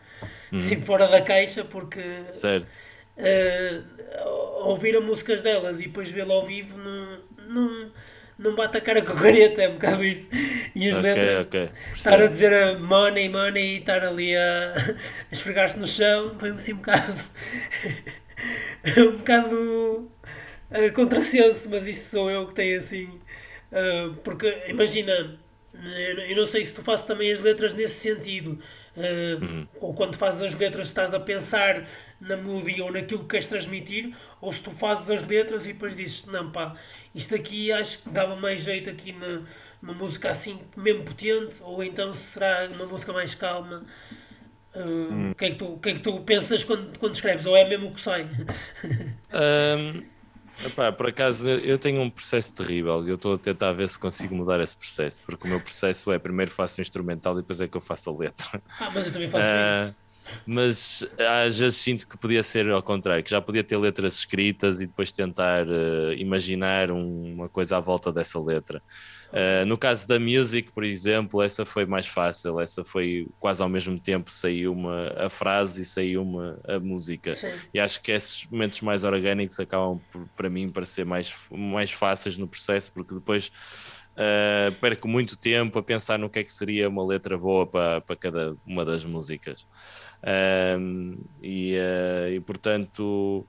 uhum. assim fora da caixa, porque certo. Uh, ouvir as músicas delas e depois vê-lo ao vivo não, não, não bate a cara com a careta, é um bocado isso. E as okay, letras, okay. estar a dizer money, money e estar ali a, a esfregar-se no chão, foi assim um bocado. um bocado uh, contrassenso, mas isso sou eu que tenho assim. Uh, porque imagina, eu não sei se tu fazes também as letras nesse sentido, uh, uhum. ou quando fazes as letras estás a pensar na melodia ou naquilo que queres transmitir, ou se tu fazes as letras e depois dizes, não pá, isto aqui acho que dava mais jeito aqui na, numa música assim mesmo potente, ou então será uma música mais calma. Uh, hum. O que, é que, tu, que é que tu pensas quando, quando escreves? Ou é mesmo o que sai? Um, Epá, por acaso eu tenho um processo terrível e eu estou a tentar ver se consigo mudar esse processo, porque o meu processo é primeiro faço o instrumental e depois é que eu faço a letra. Ah, mas eu também faço uh, isso. Mas às vezes sinto que podia ser ao contrário, que já podia ter letras escritas e depois tentar uh, imaginar um, uma coisa à volta dessa letra. Uh, no caso da Music, por exemplo, essa foi mais fácil, essa foi quase ao mesmo tempo saiu uma, a frase e saiu uma, a música. Sim. E acho que esses momentos mais orgânicos acabam por, para mim para ser mais, mais fáceis no processo, porque depois uh, perco muito tempo a pensar no que é que seria uma letra boa para, para cada uma das músicas. Um, e, uh, e portanto.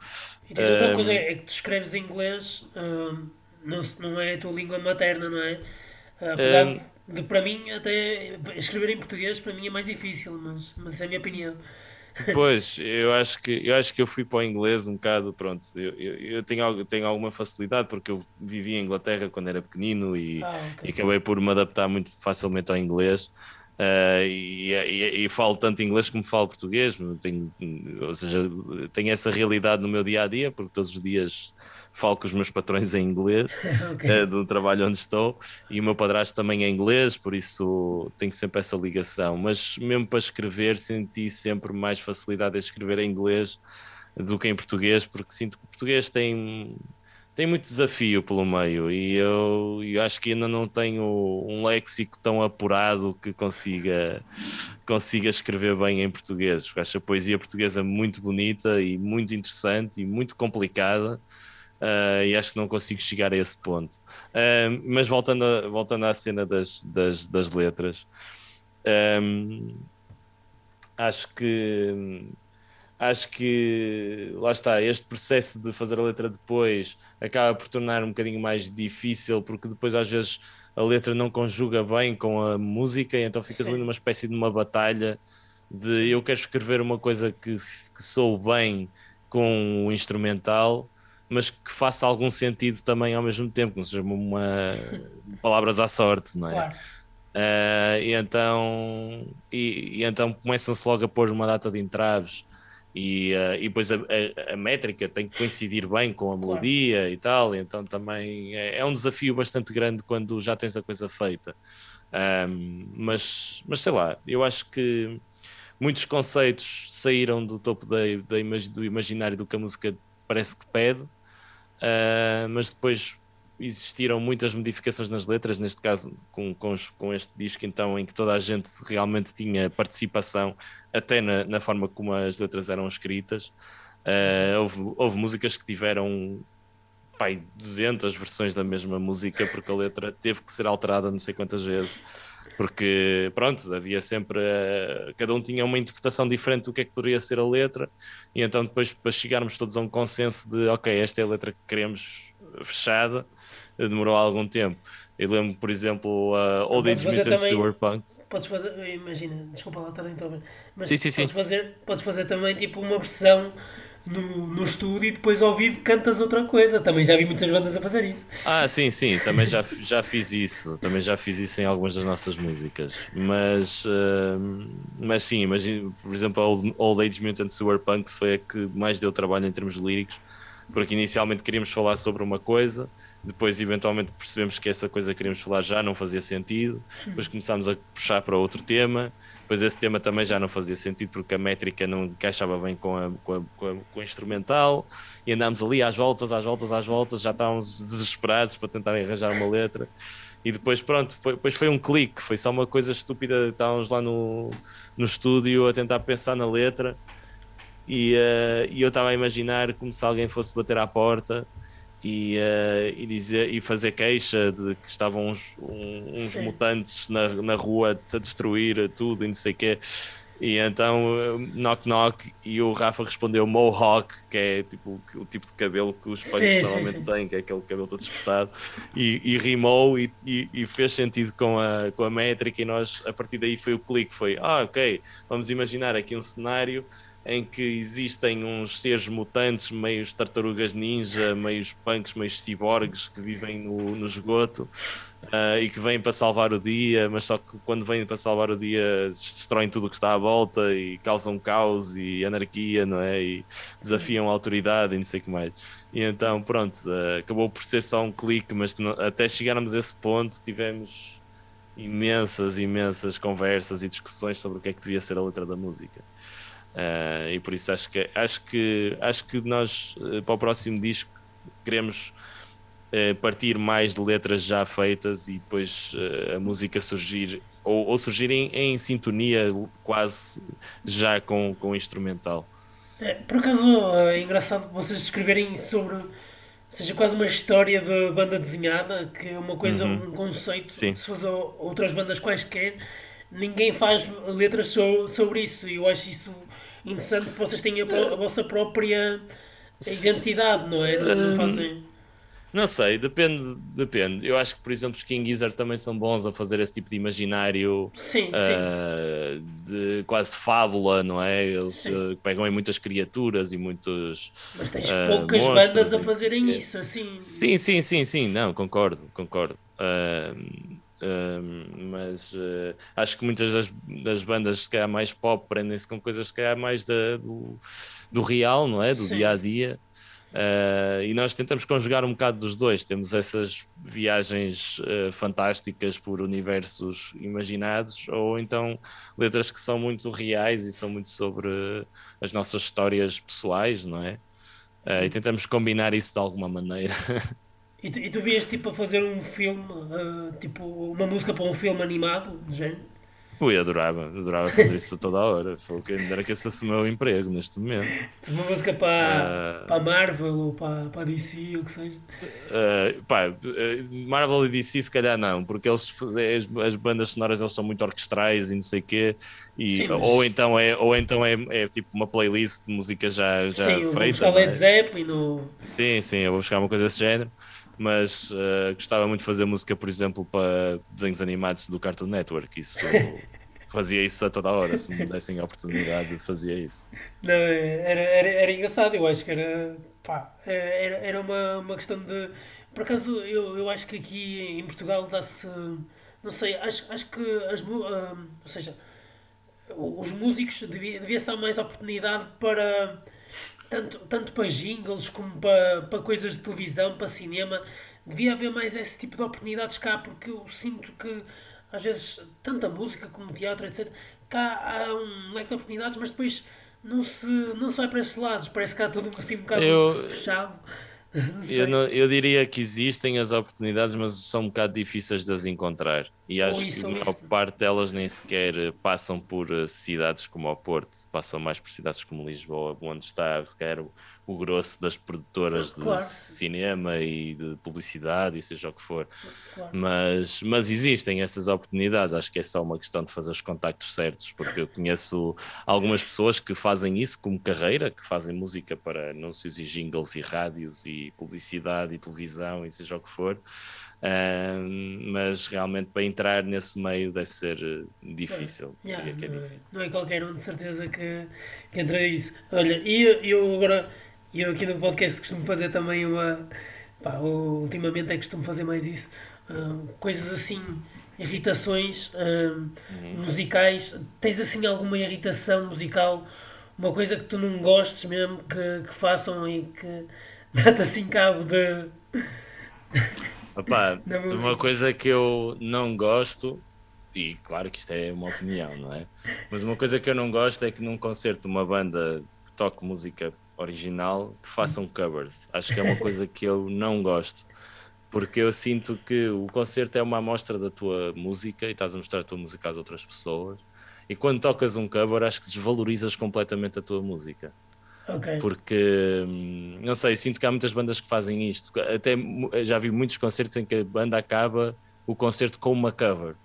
E outra coisa é que tu escreves em inglês. Um não, não é a tua língua materna, não é? Apesar um... de, para mim, até escrever em português, para mim é mais difícil, mas, mas é a minha opinião. Pois, eu acho que eu acho que eu fui para o inglês um bocado, pronto, eu, eu, eu tenho, tenho alguma facilidade porque eu vivi em Inglaterra quando era pequenino e, ah, okay. e acabei por me adaptar muito facilmente ao inglês. Uh, e, e, e, falo tanto inglês como falo português, tenho, ou seja, tenho essa realidade no meu dia a dia, porque todos os dias falo com os meus patrões em inglês, okay. uh, do trabalho onde estou, e o meu padrasto também é inglês, por isso tenho sempre essa ligação. Mas mesmo para escrever, senti sempre mais facilidade a escrever em inglês do que em português, porque sinto que o português tem, tem muito desafio pelo meio e eu, eu acho que ainda não tenho um léxico tão apurado que consiga, consiga escrever bem em português. Acho a poesia portuguesa muito bonita e muito interessante e muito complicada Uh, e acho que não consigo chegar a esse ponto. Uh, mas voltando, a, voltando à cena das, das, das letras, um, acho que acho que lá está, este processo de fazer a letra depois acaba por tornar um bocadinho mais difícil, porque depois às vezes a letra não conjuga bem com a música, e então ficas ali numa espécie de uma batalha de eu quero escrever uma coisa que, que sou bem com o instrumental mas que faça algum sentido também ao mesmo tempo, que não seja uma palavras à sorte, não é? Claro. Uh, e então e, e então começam-se logo a pôr uma data de entraves e, uh, e depois a, a, a, métrica tem que coincidir bem com a melodia claro. e tal, e então também é, é, um desafio bastante grande quando já tens a coisa feita. Um, mas, mas sei lá, eu acho que muitos conceitos saíram do topo da, da imag, do imaginário do que a música parece que pede Uh, mas depois existiram muitas modificações nas letras, neste caso com, com, com, este disco, então, em que toda a gente realmente tinha participação, até na, na forma como as letras eram escritas. Uh, houve, houve, músicas que tiveram pai, 200 versões da mesma música, porque a letra teve que ser alterada não sei quantas vezes porque pronto, havia sempre, uh, cada um tinha uma interpretação diferente do que é que poderia ser a letra, e então depois para chegarmos todos a um consenso de ok, esta é a letra que queremos fechada, demorou algum tempo. Eu lembro, por exemplo, a uh, Old Age Mutant Sewer Punks. Podes fazer, imagina, desculpa lá estar então, mas sim, sim, podes, sim. Fazer, podes fazer também tipo uma versão no, no estúdio e depois ao vivo cantas outra coisa. Também já vi muitas bandas a fazer isso. Ah, sim, sim, também já, já fiz isso. Também já fiz isso em algumas das nossas músicas. Mas, uh, mas sim, por exemplo, a Old Age Mutant Sewer Punks foi a que mais deu trabalho em termos líricos, porque inicialmente queríamos falar sobre uma coisa depois eventualmente percebemos que essa coisa que queríamos falar já não fazia sentido, depois começámos a puxar para outro tema, depois esse tema também já não fazia sentido porque a métrica não encaixava bem com, a, com, a, com, a, com o instrumental. E andámos ali às voltas, às voltas, às voltas, já estávamos desesperados para tentar arranjar uma letra. E depois pronto, foi, depois foi um clique, foi só uma coisa estúpida, estávamos lá no, no estúdio a tentar pensar na letra. E, uh, e eu estava a imaginar como se alguém fosse bater à porta e, uh, e, dizer, e fazer queixa de que estavam uns, uns mutantes na, na rua a destruir tudo e não sei o quê. E então, eh, knock knock, e o Rafa respondeu Mohawk, que é tipo o tipo de cabelo que os punks normalmente têm, que é aquele cabelo todo espetado, e, e rimou e, e, e, fez sentido com a, com a métrica. E nós, a partir daí, foi o clique: foi ah, ok, vamos imaginar aqui um cenário em que existem uns seres mutantes, meios tartarugas ninja, meios punks, meios ciborgues que vivem no, no esgoto uh, e que vêm para salvar o dia, mas só que quando vêm para salvar o dia destroem tudo o que está à volta e causam caos e anarquia, não é? E desafiam a autoridade e não sei o que mais. E então, pronto, uh, acabou por ser só um clique, mas até chegarmos a esse ponto tivemos imensas, imensas conversas e discussões sobre o que é que devia ser a letra da música. Uh, e por isso acho que acho que acho que nós uh, para o próximo disco queremos uh, partir mais de letras já feitas e depois a música surgir ou, ou surgir em, em, sintonia quase já com, com o instrumental. É, por acaso é engraçado vocês escreverem sobre seja quase uma história de banda desenhada, que é uma coisa, uhum. um conceito, Sim. se fosse outras bandas quaisquer, ninguém faz letras sobre isso, e eu acho isso interessante que vocês tenham a, a vossa própria identidade, não é? Não, hum, fazem. Não sei, depende, depende. Eu acho que, por exemplo, os King Gizzard também são bons a fazer esse tipo de imaginário sim, uh, sim. de quase fábula, não é? Eles uh, pegam em muitas criaturas e muitos. Mas tens uh, poucas bandas a fazerem isso, isso, assim. Sim, sim, sim, sim, não, concordo, concordo. Uh, mas uh, acho que muitas das, das bandas, se calhar mais pop, prendem-se com coisas, se calhar mais da, do, do real, não é? Do dia a dia. Uh, e nós tentamos conjugar um bocado dos dois. Temos essas viagens uh, fantásticas por universos imaginados, ou então letras que são muito reais e são muito sobre as nossas histórias pessoais, não é? Uh, e tentamos combinar isso de alguma maneira. E tu, e tu vias tipo a fazer um filme, uh, tipo uma música para um filme animado, do género? Ui, adorava, adorava fazer isso a toda a hora. Foi que era que esse fosse o meu emprego neste momento. Uma música para, uh, para Marvel ou para, para DC, ou o que seja. Uh, pá, Marvel e DC se calhar não, porque eles, as, as bandas sonoras eles são muito orquestrais e não sei o quê. E, Sim, mas... ou então, é, ou então é, é tipo uma playlist de música já, já sim, feita. Sim, buscar Led é? Zeppelin. No... Sim, sim, eu vou buscar uma coisa desse género mas uh, gostava muito de fazer música, por exemplo, para desenhos animados do Cartoon Network. Isso fazia isso a toda hora, se me dessem a oportunidade, fazia isso. Não, era, era, era engraçado, eu acho que era, pá, era, era uma, uma questão de. Por acaso, eu, eu acho que aqui em Portugal dá-se. Não sei, acho, acho que as. Uh, ou seja, os músicos devia, devia ser mais oportunidade para tanto, tanto para jingles como para, para coisas de televisão, para cinema, devia haver mais esse tipo de oportunidades cá, porque eu sinto que às vezes, tanto a música como o teatro, etc., cá há um leque de oportunidades, mas depois não se, não se vai para esses lados, parece que há tudo assim um bocado eu, fechado. Eu, não, eu diria que existem as oportunidades, mas são um bocado difíceis de as encontrar. E acho que a maior parte delas nem sequer passam por eh, cidades como o Porto, passam mais por cidades como Lisboa, onde está, se calhar, o grosso das produtoras claro. de cinema e de publicidade e seja o que for. Claro. Mas, mas existem essas oportunidades, acho que é só uma questão de fazer os contactos certos, porque eu conheço algumas pessoas que fazem isso como carreira, que fazem música para anúncios e jingles e rádios e publicidade e televisão e seja o que for. mas realmente para entrar nesse meio deve ser eh, difícil. Yeah, é não, é, não, é qualquer um de certeza que, que entra isso. Olha, e eu, eu agora e eu aqui no podcast costumo fazer também uma. Pá, ultimamente é que costumo fazer mais isso. Uh, coisas assim, irritações uh, musicais. Tens assim alguma irritação musical? Uma coisa que tu não gostes mesmo que, que façam e que dá-te assim cabo de. Opa, uma coisa que eu não gosto, e claro que isto é uma opinião, não é? Mas uma coisa que eu não gosto é que num concerto de uma banda que toque música original que façam covers. Acho que é uma coisa que eu não gosto. Porque eu sinto que o concerto é uma amostra da tua música e estás a mostrar a tua música às outras pessoas. E quando tocas um cover, acho que desvalorizas completamente a tua música. Okay. Porque, hum, não sei, sinto que há muitas bandas que fazem isto. Até já vi muitos concertos em que a banda acaba o concerto com uma cover.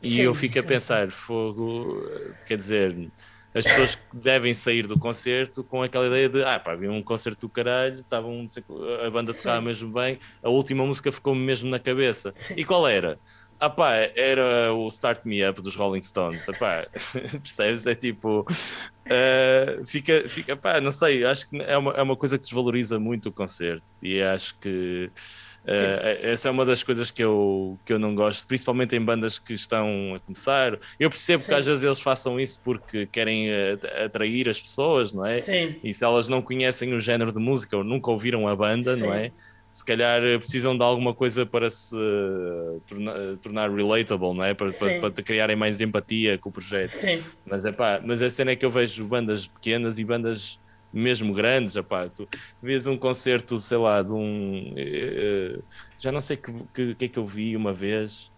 E sim, eu fico sim. a pensar, fogo, quer dizer, as pessoas devem sair do concerto com aquela ideia de ah, pá, havia um concerto do caralho, estavam, a banda tocava mesmo bem, a última música ficou mesmo na cabeça. Sim. E qual era? Ah pá, era o Start Me Up dos Rolling Stones. Epá, percebes? É tipo. Uh, fica, fica, pá, não sei, acho que é uma, é uma coisa que desvaloriza muito o concerto e acho que uh, essa é uma das coisas que eu, que eu não gosto, principalmente em bandas que estão a começar. Eu percebo Sim. que às vezes eles façam isso porque querem atrair as pessoas, não é? Sim. E se elas não conhecem o género de música ou nunca ouviram a banda, Sim. não é? Se calhar eh, precisam de alguma coisa para se uh, tornar, tornar, relatable, não é? Para, para, para, criarem mais empatia com o projeto. Sim. Mas, epá, mas a cena é que eu vejo bandas pequenas e bandas mesmo grandes, epá, tu vês um concerto, sei lá, de um... Já não sei o que, que, que, é que eu vi uma vez,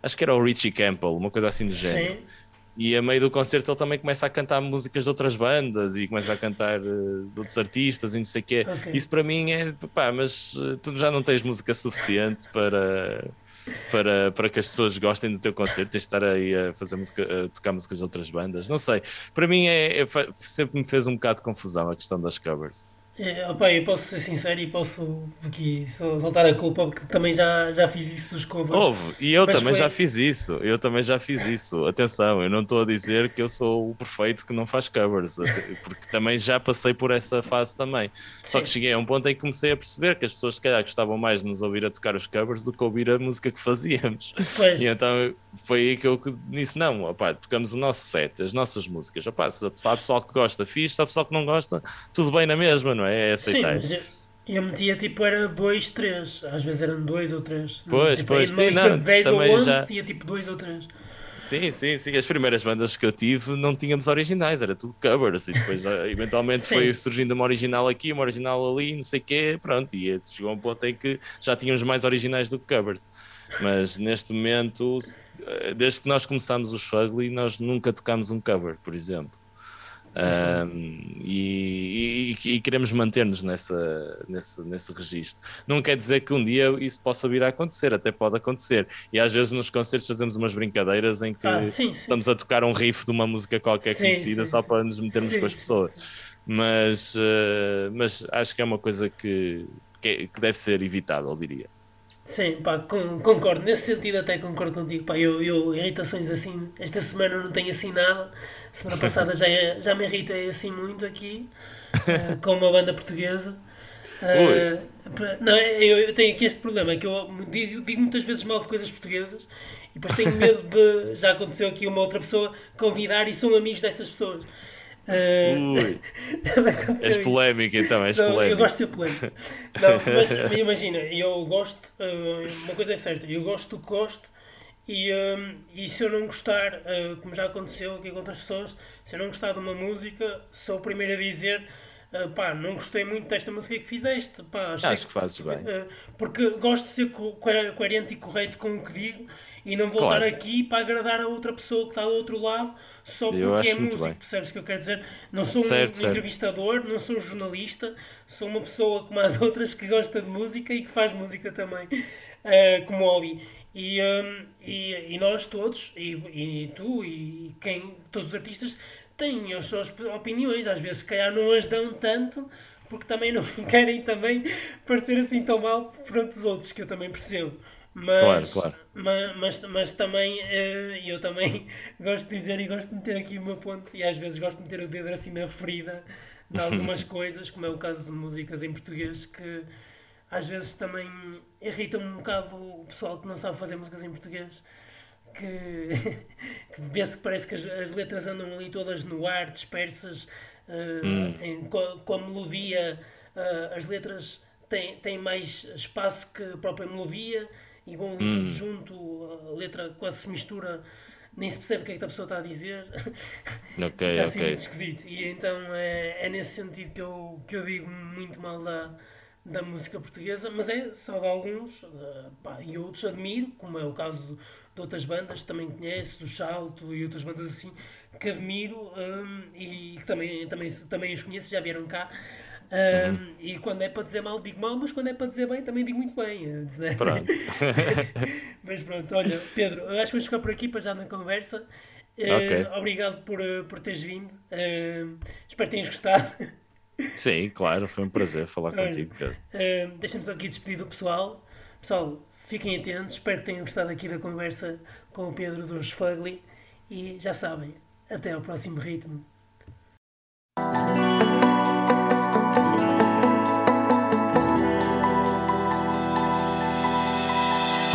acho que era o Richie Campbell, uma coisa assim do género. Sim e a meio do concerto ele também começa a cantar músicas de outras bandas e começa a cantar uh, de outros artistas e não sei o quê. Okay. Isso para mim é pá, mas uh, tu já não tens música suficiente para, para, para que as pessoas gostem do teu concerto, tens de estar aí a fazer música, a tocar músicas de outras bandas. Não sei, para mim é, é sempre me fez um bocado de confusão a questão das covers. É, opa, eu posso ser sincero e posso aqui soltar a culpa porque também já, já fiz isso dos covers. Houve, e eu também foi... já fiz isso. Eu também já fiz isso. Atenção, eu não estou a dizer que eu sou o perfeito que não faz covers, porque também já passei por essa fase também. Sim. Só que cheguei a um ponto em que comecei a perceber que as pessoas se calhar gostavam mais de nos ouvir a tocar os covers do que ouvir a música que fazíamos. Pois. E então foi aí que eu disse: não, opa, tocamos o nosso set, as nossas músicas. Opa, se há pessoal que gosta, fixe, se há pessoal que não gosta, tudo bem na mesma, não é? É aceitar. Sim, eu, eu metia tipo, era dois, três, às vezes eram dois ou três. Pois, tipo, pois, sim, não, 10 ou 11, já... tinha tipo dois ou três. Sim, sim, sim. As primeiras bandas que eu tive não tínhamos originais, era tudo covers. E depois, eventualmente, foi surgindo uma original aqui, uma original ali, não sei o quê. Pronto, e chegou a um ponto em que já tínhamos mais originais do que covers. Mas neste momento, eh, desde que nós começamos os Fugly, nós nunca tocámos um cover, por exemplo. Um, e, e, e, queremos manter-nos nessa, nesse, nesse registro. Não quer dizer que um dia isso possa vir a acontecer, até pode acontecer. E às vezes nos concertos fazemos umas brincadeiras em que ah, sim, sim. estamos a tocar um riff de uma música qualquer sim, conhecida só para nos metermos com as pessoas. Mas, uh, mas acho que é uma coisa que, que, é, que deve ser evitável, diria. Sim, pá, concordo. Nesse sentido até concordo contigo. Pá, eu, eu irritações assim, esta semana não tenho assim nada. Semana passada já, já me irritei assim muito aqui, uh, com uma banda portuguesa. Uh, não, eu, eu, tenho aqui este problema, que eu digo, digo, muitas vezes mal de coisas portuguesas e depois tenho medo de, já aconteceu aqui uma outra pessoa convidar e são amigos dessas pessoas. Uh, és polémico então, és so, polémico. Eu gosto de ser polémico. Não, mas imagina, eu gosto, uh, uma coisa é certa, eu gosto do que gosto e, um, e se eu não gostar, uh, como já aconteceu aqui com outras pessoas, se eu não gostar de uma música, sou o primeiro a dizer uh, pá, não gostei muito desta música que fizeste. Pá, Acho que, fazes bem. Uh, porque gosto de ser co coerente e correto com o que digo e não voltar claro. aqui para agradar a outra pessoa que está do outro lado só porque é músico, percebes o que eu quero dizer? Não sou certo, um, certo. entrevistador, não sou jornalista, sou uma pessoa como as outras que gosta de música e que faz música também, uh, como hobby. E, um, e, e, nós todos, e, e tu e quem, todos os artistas, têm as suas opiniões, às vezes se calhar não as dão tanto, porque também não querem também parecer assim tão mal para os outros, que eu também percebo. Mas, claro, claro. Mas, mas, mas também, eh, eu também gosto de dizer e gosto de meter aqui o meu ponto, e às vezes gosto de meter o dedo assim na ferida de algumas coisas, como é o caso de músicas em português, que às vezes também irrita um bocado o pessoal que não sabe fazer músicas em português. Que, que que parece que as, as, letras andam ali todas no ar, dispersas, uh, hum. em, com, com, a melodia, uh, as letras têm, têm mais espaço que a própria melodia e ali hum. tudo junto, a letra quase se mistura, nem se percebe o que é que a pessoa está a dizer. Ok, está assim ok. muito esquisito. E então é, é nesse sentido que eu, que eu digo muito mal da, da música portuguesa, mas é só de alguns, uh, pá, e outros admiro, como é o caso de outras bandas que também conheço, do Salto e outras bandas assim, que admiro um, e que também, também, também os conheço, já vieram cá. Um, uhum. E quando é para dizer mal, digo mal, mas quando é para dizer bem, também digo muito bem. Dizer. Pronto. mas pronto, olha, Pedro, acho que vamos ficar por aqui para já na conversa. Okay. Uh, obrigado por, uh, por teres vindo. Uh, espero que tenhas gostado. Sim, claro, foi um prazer falar olha, contigo, Pedro. Deixa-me só aqui despedir do pessoal. Pessoal, fiquem atentos, espero que tenham gostado aqui da conversa com o Pedro dos Fugly e já sabem, até ao próximo ritmo.